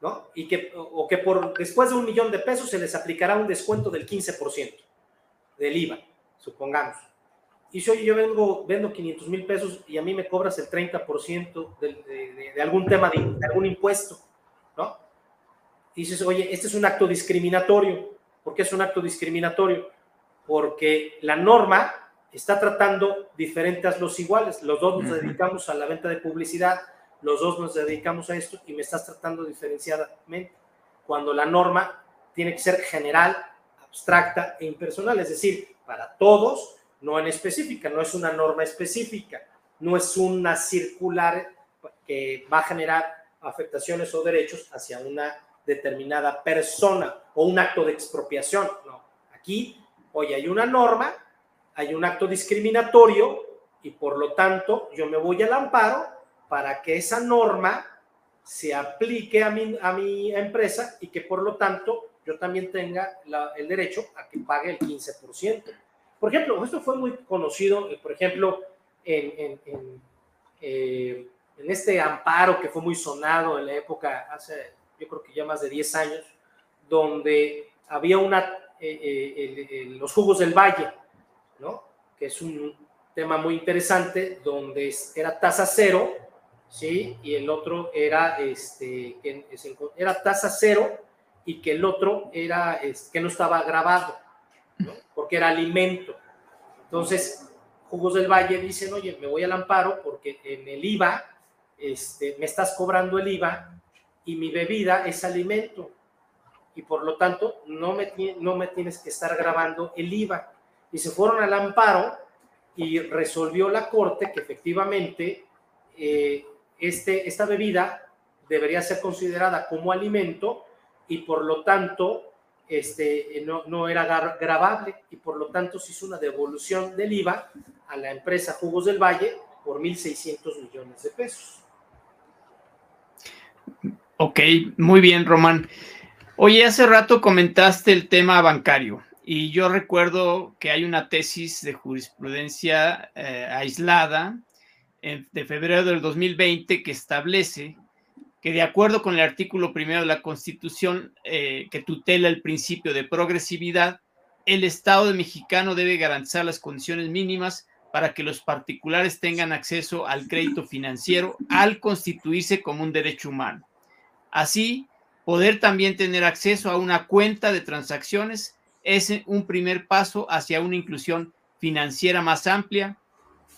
¿no? Y que, o que por después de un millón de pesos se les aplicará un descuento del 15% del IVA, supongamos. Y si yo vengo, vendo 500 mil pesos y a mí me cobras el 30% de, de, algún tema, de, de, algún impuesto, ¿no? Y dices, oye, este es un acto discriminatorio. ¿Por qué es un acto discriminatorio? Porque la norma está tratando diferentes los iguales. Los dos nos dedicamos a la venta de publicidad, los dos nos dedicamos a esto y me estás tratando diferenciadamente. Cuando la norma tiene que ser general, abstracta e impersonal, es decir, para todos, no en específica, no es una norma específica, no es una circular que va a generar afectaciones o derechos hacia una determinada persona o un acto de expropiación. No, aquí, hoy hay una norma, hay un acto discriminatorio y por lo tanto yo me voy al amparo para que esa norma se aplique a mi, a mi empresa y que por lo tanto yo también tenga el derecho a que pague el 15%. Por ejemplo, esto fue muy conocido, eh, por ejemplo, en, eh, en, este amparo que fue muy sonado en la época, hace yo creo que ya más de 10 años, donde había una, eh, los jugos del valle, ¿no? Que es un tema muy interesante, donde era tasa cero, ¿sí? Y el otro era, este, era tasa cero y que el otro era, que no estaba grabado, porque era alimento. Entonces, Jugos del Valle dicen, oye, me voy al amparo porque en el IVA este, me estás cobrando el IVA y mi bebida es alimento. Y por lo tanto, no me, no me tienes que estar grabando el IVA. Y se fueron al amparo y resolvió la corte que efectivamente eh, este, esta bebida debería ser considerada como alimento y por lo tanto este, no, no era grabable y por lo tanto se hizo una devolución del IVA a la empresa Jugos del Valle por 1.600 millones de pesos. Ok, muy bien, Román. Oye, hace rato comentaste el tema bancario y yo recuerdo que hay una tesis de jurisprudencia eh, aislada de febrero del 2020 que establece que de acuerdo con el artículo primero de la Constitución eh, que tutela el principio de progresividad, el Estado mexicano debe garantizar las condiciones mínimas para que los particulares tengan acceso al crédito financiero al constituirse como un derecho humano. Así, poder también tener acceso a una cuenta de transacciones es un primer paso hacia una inclusión financiera más amplia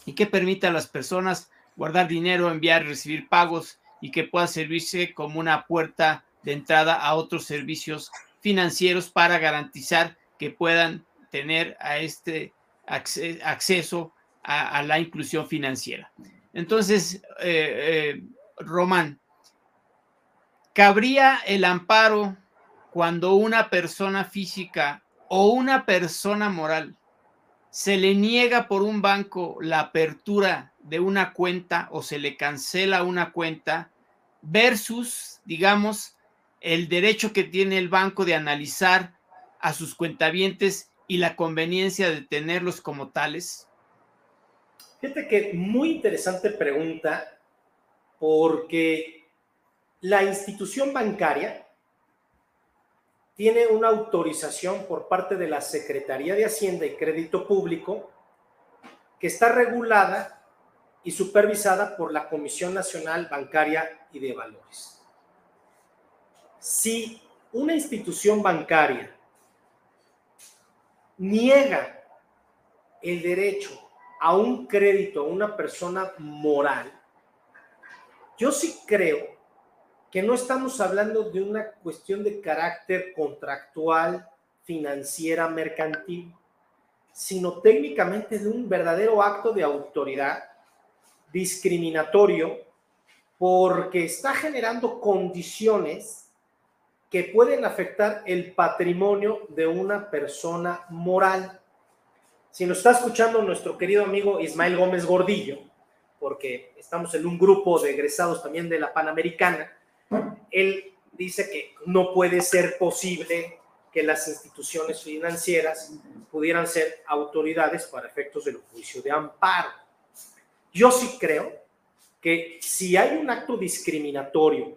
y que permita a las personas guardar dinero, enviar y recibir pagos y que pueda servirse como una puerta de entrada a otros servicios financieros para garantizar que puedan tener a este acceso a, la inclusión financiera. Entonces, eh, eh, Román, ¿cabría el amparo cuando una persona física o una persona moral se le niega por un banco la apertura de una cuenta o se le cancela una cuenta versus, digamos, el derecho que tiene el banco de analizar a sus cuentavientes y la conveniencia de tenerlos como tales? Fíjate que muy interesante pregunta porque la institución bancaria tiene una autorización por parte de la Secretaría de Hacienda y Crédito Público que está regulada y supervisada por la Comisión Nacional Bancaria y de Valores. Si una institución bancaria niega el derecho a un crédito a una persona moral, yo sí creo que no estamos hablando de una cuestión de carácter contractual, financiera, mercantil, sino técnicamente de un verdadero acto de autoridad discriminatorio porque está generando condiciones que pueden afectar el patrimonio de una persona moral. Si nos está escuchando nuestro querido amigo Ismael Gómez Gordillo, porque estamos en un grupo de egresados también de la Panamericana, él dice que no puede ser posible que las instituciones financieras pudieran ser autoridades para efectos del juicio de amparo. Yo sí creo que si hay un acto discriminatorio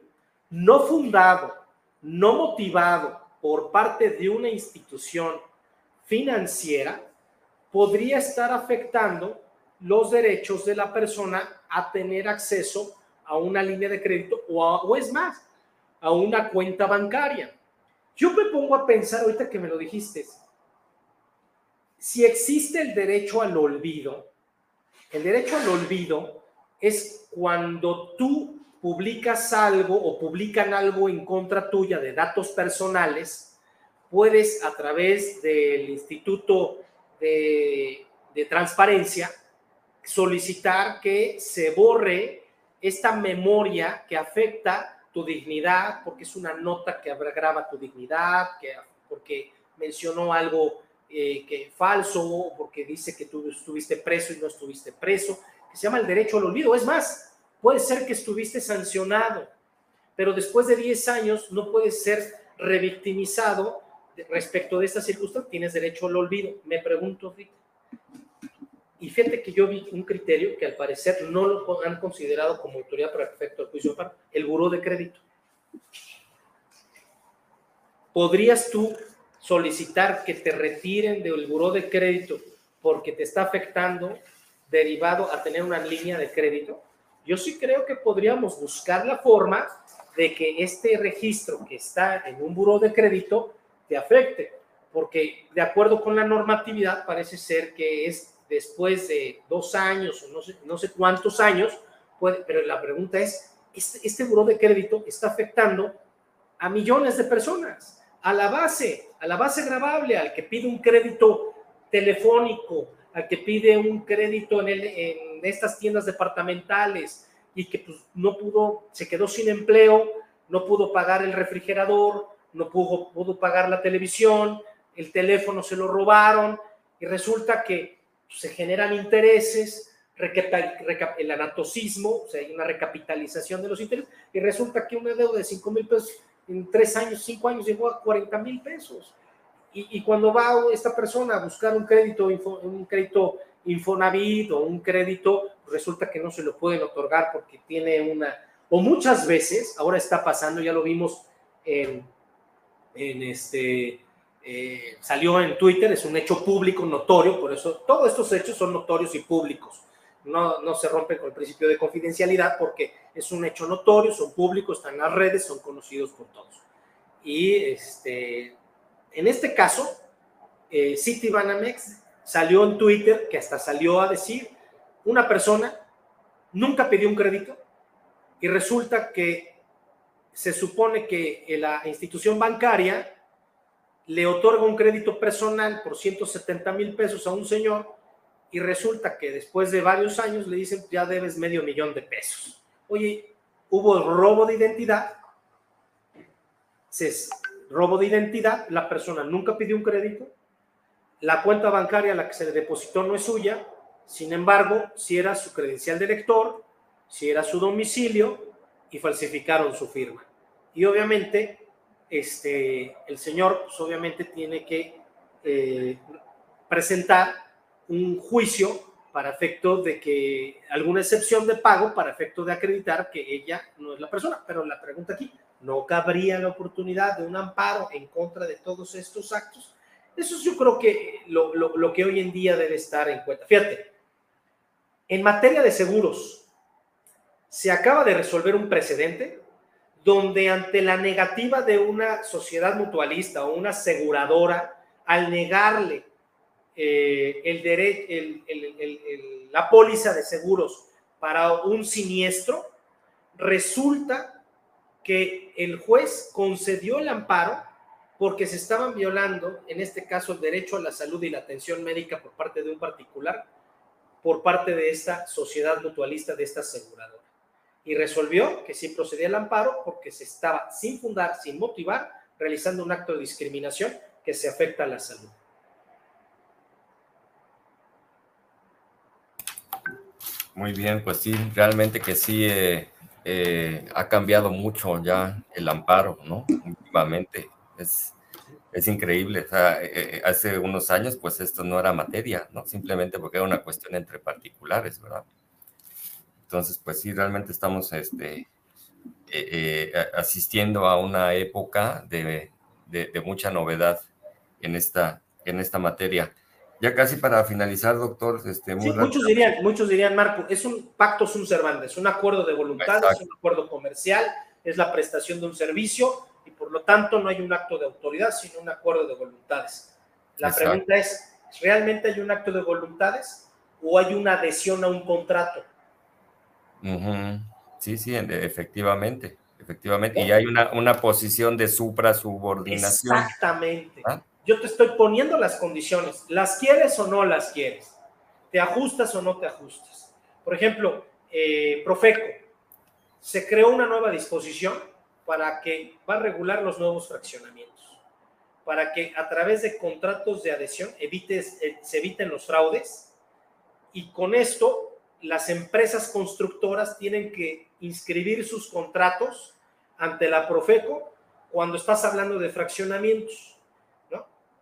no fundado, no motivado por parte de una institución financiera, podría estar afectando los derechos de la persona a tener acceso a una línea de crédito o, es más, a una cuenta bancaria. Yo me pongo a pensar ahorita que me lo dijiste, si existe el derecho al olvido, el derecho al olvido es cuando tú publicas algo o publican algo en contra tuya de datos personales, puedes a través del Instituto de, Transparencia solicitar que se borre esta memoria que afecta tu dignidad, porque es una nota que agrava tu dignidad, que, porque mencionó algo eh, que falso, porque dice que tú estuviste preso y no estuviste preso, que se llama el derecho al olvido. Es más, puede ser que estuviste sancionado, pero después de 10 años no puedes ser revictimizado respecto de esta circunstancia, tienes derecho al olvido. Me pregunto, Rita. Y fíjate que yo vi un criterio que al parecer no lo han considerado como autoridad para el efecto del juicio el buró de crédito. ¿Podrías tú solicitar que te retiren del buró de crédito porque te está afectando derivado a tener una línea de crédito? Yo sí creo que podríamos buscar la forma de que este registro que está en un buró de crédito te afecte, porque de acuerdo con la normatividad parece ser que es después de dos años o no sé, no sé cuántos años, puede, pero la pregunta es, este, este buró de crédito está afectando a millones de personas a la base, a la base grabable, al que pide un crédito telefónico, al que pide un crédito en, en estas tiendas departamentales y que pues, no pudo, se quedó sin empleo, no pudo pagar el refrigerador, no pudo, pudo pagar la televisión, el teléfono se lo robaron y resulta que pues, se generan intereses, el anatocismo, o sea, hay una recapitalización de los intereses, y resulta que una deuda de 5 mil pesos en tres años, cinco años llegó a 40 mil pesos. Y, cuando va esta persona a buscar un crédito, un crédito Infonavit o un crédito, resulta que no se lo pueden otorgar porque tiene una, o muchas veces, ahora está pasando, ya lo vimos en, en este, eh, salió en Twitter, es un hecho público, notorio, por eso todos estos hechos son notorios y públicos no, no se rompe con el principio de confidencialidad porque es un hecho notorio, son públicos, están en las redes, son conocidos por todos. Y este, en este caso, eh, Citibanamex salió en Twitter, que hasta salió a decir, una persona nunca pidió un crédito y resulta que se supone que la institución bancaria le otorga un crédito personal por 170 mil pesos a un señor y resulta que después de varios años le dicen ya debes medio millón de pesos. Oye, hubo robo de identidad, se robo de identidad, la persona nunca pidió un crédito, la cuenta bancaria a la que se le depositó no es suya, sin embargo, si era su credencial de lector, si era su domicilio y falsificaron su firma. Y obviamente, este, el señor, pues obviamente tiene que eh, presentar un juicio para efecto de que alguna excepción de pago para efecto de acreditar que ella no es la persona. Pero la pregunta aquí, ¿no cabría la oportunidad de un amparo en contra de todos estos actos? Eso es yo creo que lo, lo que hoy en día debe estar en cuenta. Fíjate, en materia de seguros, se acaba de resolver un precedente donde ante la negativa de una sociedad mutualista o una aseguradora al negarle eh, el, la póliza de seguros para un siniestro, resulta que el juez concedió el amparo porque se estaban violando, en este caso, el derecho a la salud y la atención médica por parte de un particular, por parte de esta sociedad mutualista, de esta aseguradora. Y resolvió que sí procedía el amparo porque se estaba sin fundar, sin motivar, realizando un acto de discriminación que se afecta a la salud. Muy bien, pues sí, realmente que sí eh, eh, ha cambiado mucho ya el amparo, ¿no? Últimamente. Es, es increíble. O sea, eh, hace unos años, pues esto no era materia, ¿no? Simplemente porque era una cuestión entre particulares, ¿verdad? Entonces, pues sí, realmente estamos este, asistiendo a una época de, de, mucha novedad en esta, en esta materia. Ya casi para finalizar, doctor. Este, muchos, dirían, muchos dirían, Marco, es un pacto sunt servantes, un acuerdo de voluntad, es un acuerdo comercial, es la prestación de un servicio y por lo tanto no hay un acto de autoridad, sino un acuerdo de voluntades. La pregunta es, ¿realmente hay un acto de voluntades o hay una adhesión a un contrato? Sí, sí, efectivamente, efectivamente. Y hay una, una posición de supra subordinación. Exactamente. ¿Ah? Yo te estoy poniendo las condiciones. ¿Las quieres o no las quieres? ¿Te ajustas o no te ajustas? Por ejemplo, eh, Profeco, se creó una nueva disposición para que va a regular los nuevos fraccionamientos. para que a través de contratos de adhesión eh, se eviten los fraudes y con esto las empresas constructoras tienen que inscribir sus contratos ante la Profeco cuando estás hablando de fraccionamientos.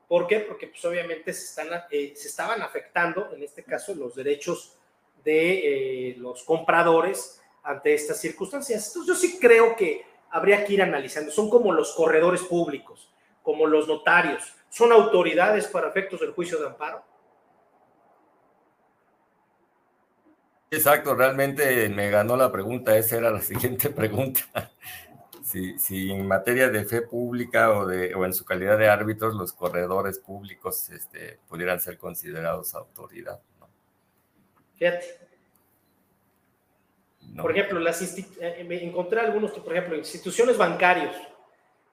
¿Por qué? Porque pues obviamente se, están, eh, se estaban afectando, en este caso, los derechos de eh, los compradores ante estas circunstancias. Entonces yo sí creo que habría que ir analizando. Son como los corredores públicos, como los notarios. ¿Son autoridades para efectos del juicio de amparo? Exacto, realmente me ganó la pregunta, esa era la siguiente pregunta. Si, en materia de fe pública o, de, o en su calidad de árbitros los corredores públicos este, pudieran ser considerados autoridad. ¿no? Fíjate. Por ejemplo, las eh, encontré algunos, por ejemplo, instituciones bancarias,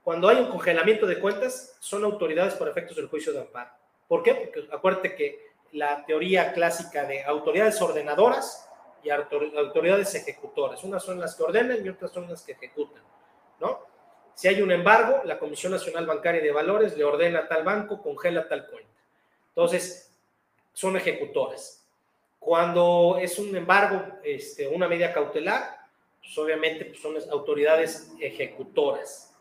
cuando hay un congelamiento de cuentas, son autoridades para efectos del juicio de amparo. ¿Por qué? Porque acuérdate que la teoría clásica de autoridades ordenadoras y autoridades ejecutoras. Unas son las que ordenan y otras son las que ejecutan, ¿no? Si hay un embargo, la Comisión Nacional Bancaria de Valores le ordena a tal banco, congela tal cuenta. Entonces, son ejecutoras. Cuando es un embargo, este, una medida cautelar, pues obviamente pues son autoridades ejecutoras.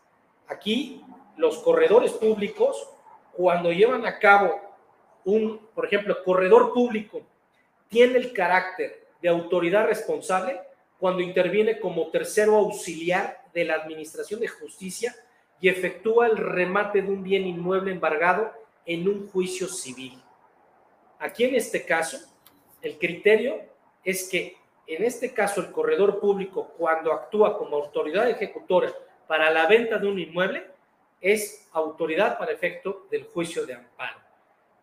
Aquí, los corredores públicos, cuando llevan a cabo un, por ejemplo, corredor público, tiene el carácter de autoridad responsable cuando interviene como tercero auxiliar de la Administración de Justicia y efectúa el remate de un bien inmueble embargado en un juicio civil. Aquí en este caso, el criterio es que en este caso el corredor público cuando actúa como autoridad ejecutora para la venta de un inmueble es autoridad para efecto del juicio de amparo.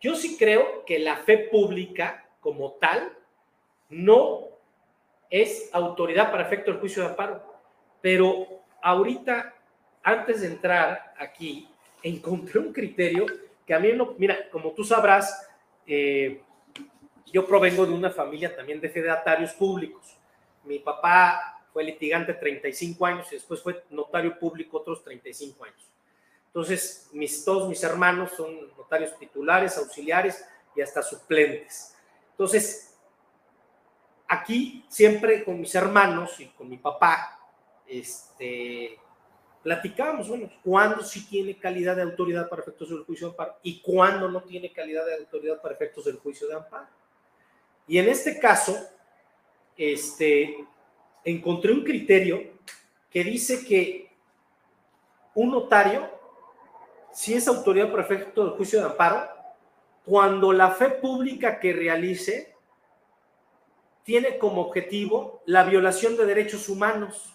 Yo sí creo que la fe pública como tal no es autoridad para efecto del juicio de amparo. Pero ahorita, antes de entrar aquí, encontré un criterio que a mí no, mira, como tú sabrás, eh, yo provengo de una familia también de fedatarios públicos. Mi papá fue litigante 35 años y después fue notario público otros 35 años. Entonces, mis, todos mis hermanos son notarios titulares, auxiliares y hasta suplentes. Entonces, aquí siempre con mis hermanos y con mi papá, este, platicábamos, bueno, cuándo sí tiene calidad de autoridad para efectos del juicio de amparo y cuándo no tiene calidad de autoridad para efectos del juicio de amparo. Y en este caso, este, encontré un criterio que dice que un notario sí es autoridad para efectos del juicio de amparo cuando la fe pública que realice tiene como objetivo la violación de derechos humanos.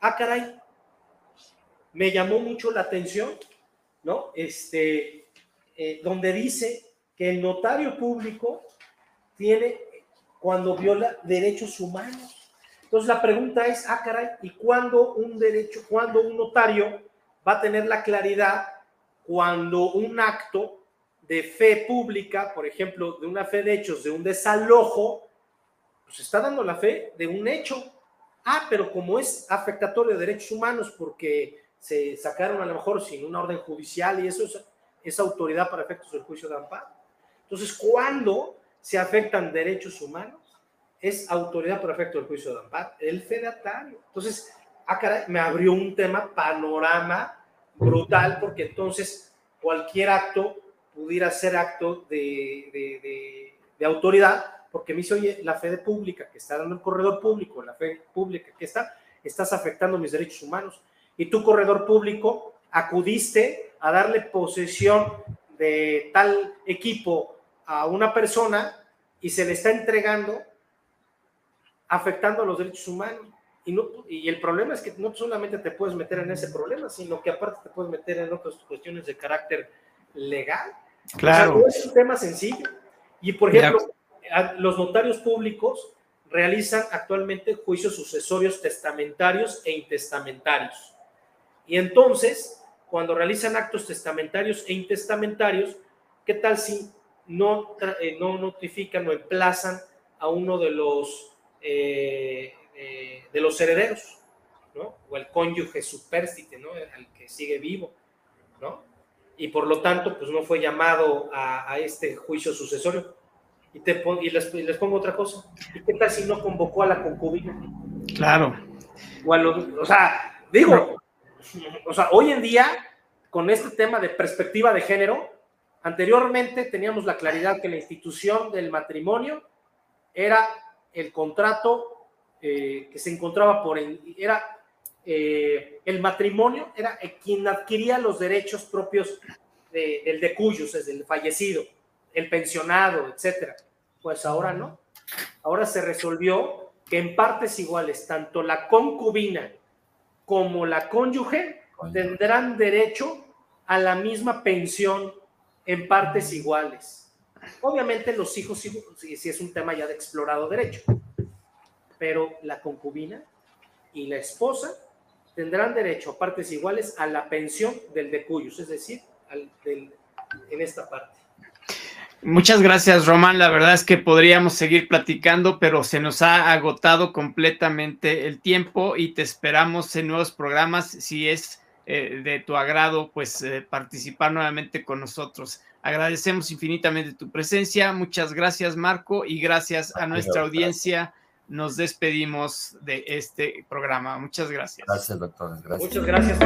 Ah, caray, me llamó mucho la atención, ¿no? Este, eh, donde dice que el notario público tiene cuando viola derechos humanos. Entonces la pregunta es, ah, caray, ¿y cuándo un derecho, cuándo un notario va a tener la claridad cuando un acto de fe pública, por ejemplo, de una fe de hechos, de un desalojo, pues está dando la fe de un hecho. Ah, pero como es afectatorio de derechos humanos porque se sacaron a lo mejor sin una orden judicial y eso es, autoridad para efectos del juicio de amparo. Entonces, ¿cuándo se afectan derechos humanos? Es autoridad para efectos del juicio de amparo, el fedatario. Entonces, ah, caray, me abrió un tema, panorama brutal, porque entonces cualquier acto pudiera ser acto de, autoridad, porque me dice, oye, la fe de pública que está dando el corredor público, la fe pública que está, estás afectando mis derechos humanos. Y tu corredor público acudiste a darle posesión de tal equipo a una persona y se le está entregando afectando a los derechos humanos. Y, no, y el problema es que no solamente te puedes meter en ese problema, sino que aparte te puedes meter en otras cuestiones de carácter legal. Claro. es un tema sencillo. Y por ejemplo, los notarios públicos realizan actualmente juicios sucesorios testamentarios e intestamentarios. Y entonces, cuando realizan actos testamentarios e intestamentarios, ¿qué tal si no, eh, no notifican o emplazan a uno de los, eh, eh, de los herederos, ¿no? O el cónyuge superstite, ¿no? Al que sigue vivo, ¿no? Y por lo tanto, pues no fue llamado a, este juicio sucesorio. Y, te, y les, les, pongo otra cosa. ¿Y qué tal si no convocó a la concubina? Claro. O, o sea, digo, o sea, hoy en día, con este tema de perspectiva de género, anteriormente teníamos la claridad que la institución del matrimonio era el contrato eh, que se encontraba por, era eh, el matrimonio, era quien adquiría los derechos propios del de cuyos, es el fallecido, el pensionado, etcétera. Pues ahora no. Ahora se resolvió que en partes iguales, tanto la concubina como la cónyuge tendrán derecho a la misma pensión en partes iguales. Obviamente los hijos, si, si es un tema ya de explorado derecho, pero la concubina y la esposa tendrán derecho a partes iguales a la pensión del de cuyos, es decir, en esta parte. Muchas gracias, Román. La verdad es que podríamos seguir platicando, pero se nos ha agotado completamente el tiempo y te esperamos en nuevos programas. Si es eh, de tu agrado, pues eh, participar nuevamente con nosotros. Agradecemos infinitamente tu presencia. Muchas gracias, Marco, y gracias a nuestra audiencia. Nos despedimos de este programa. Muchas gracias. Gracias, doctor. Muchas gracias.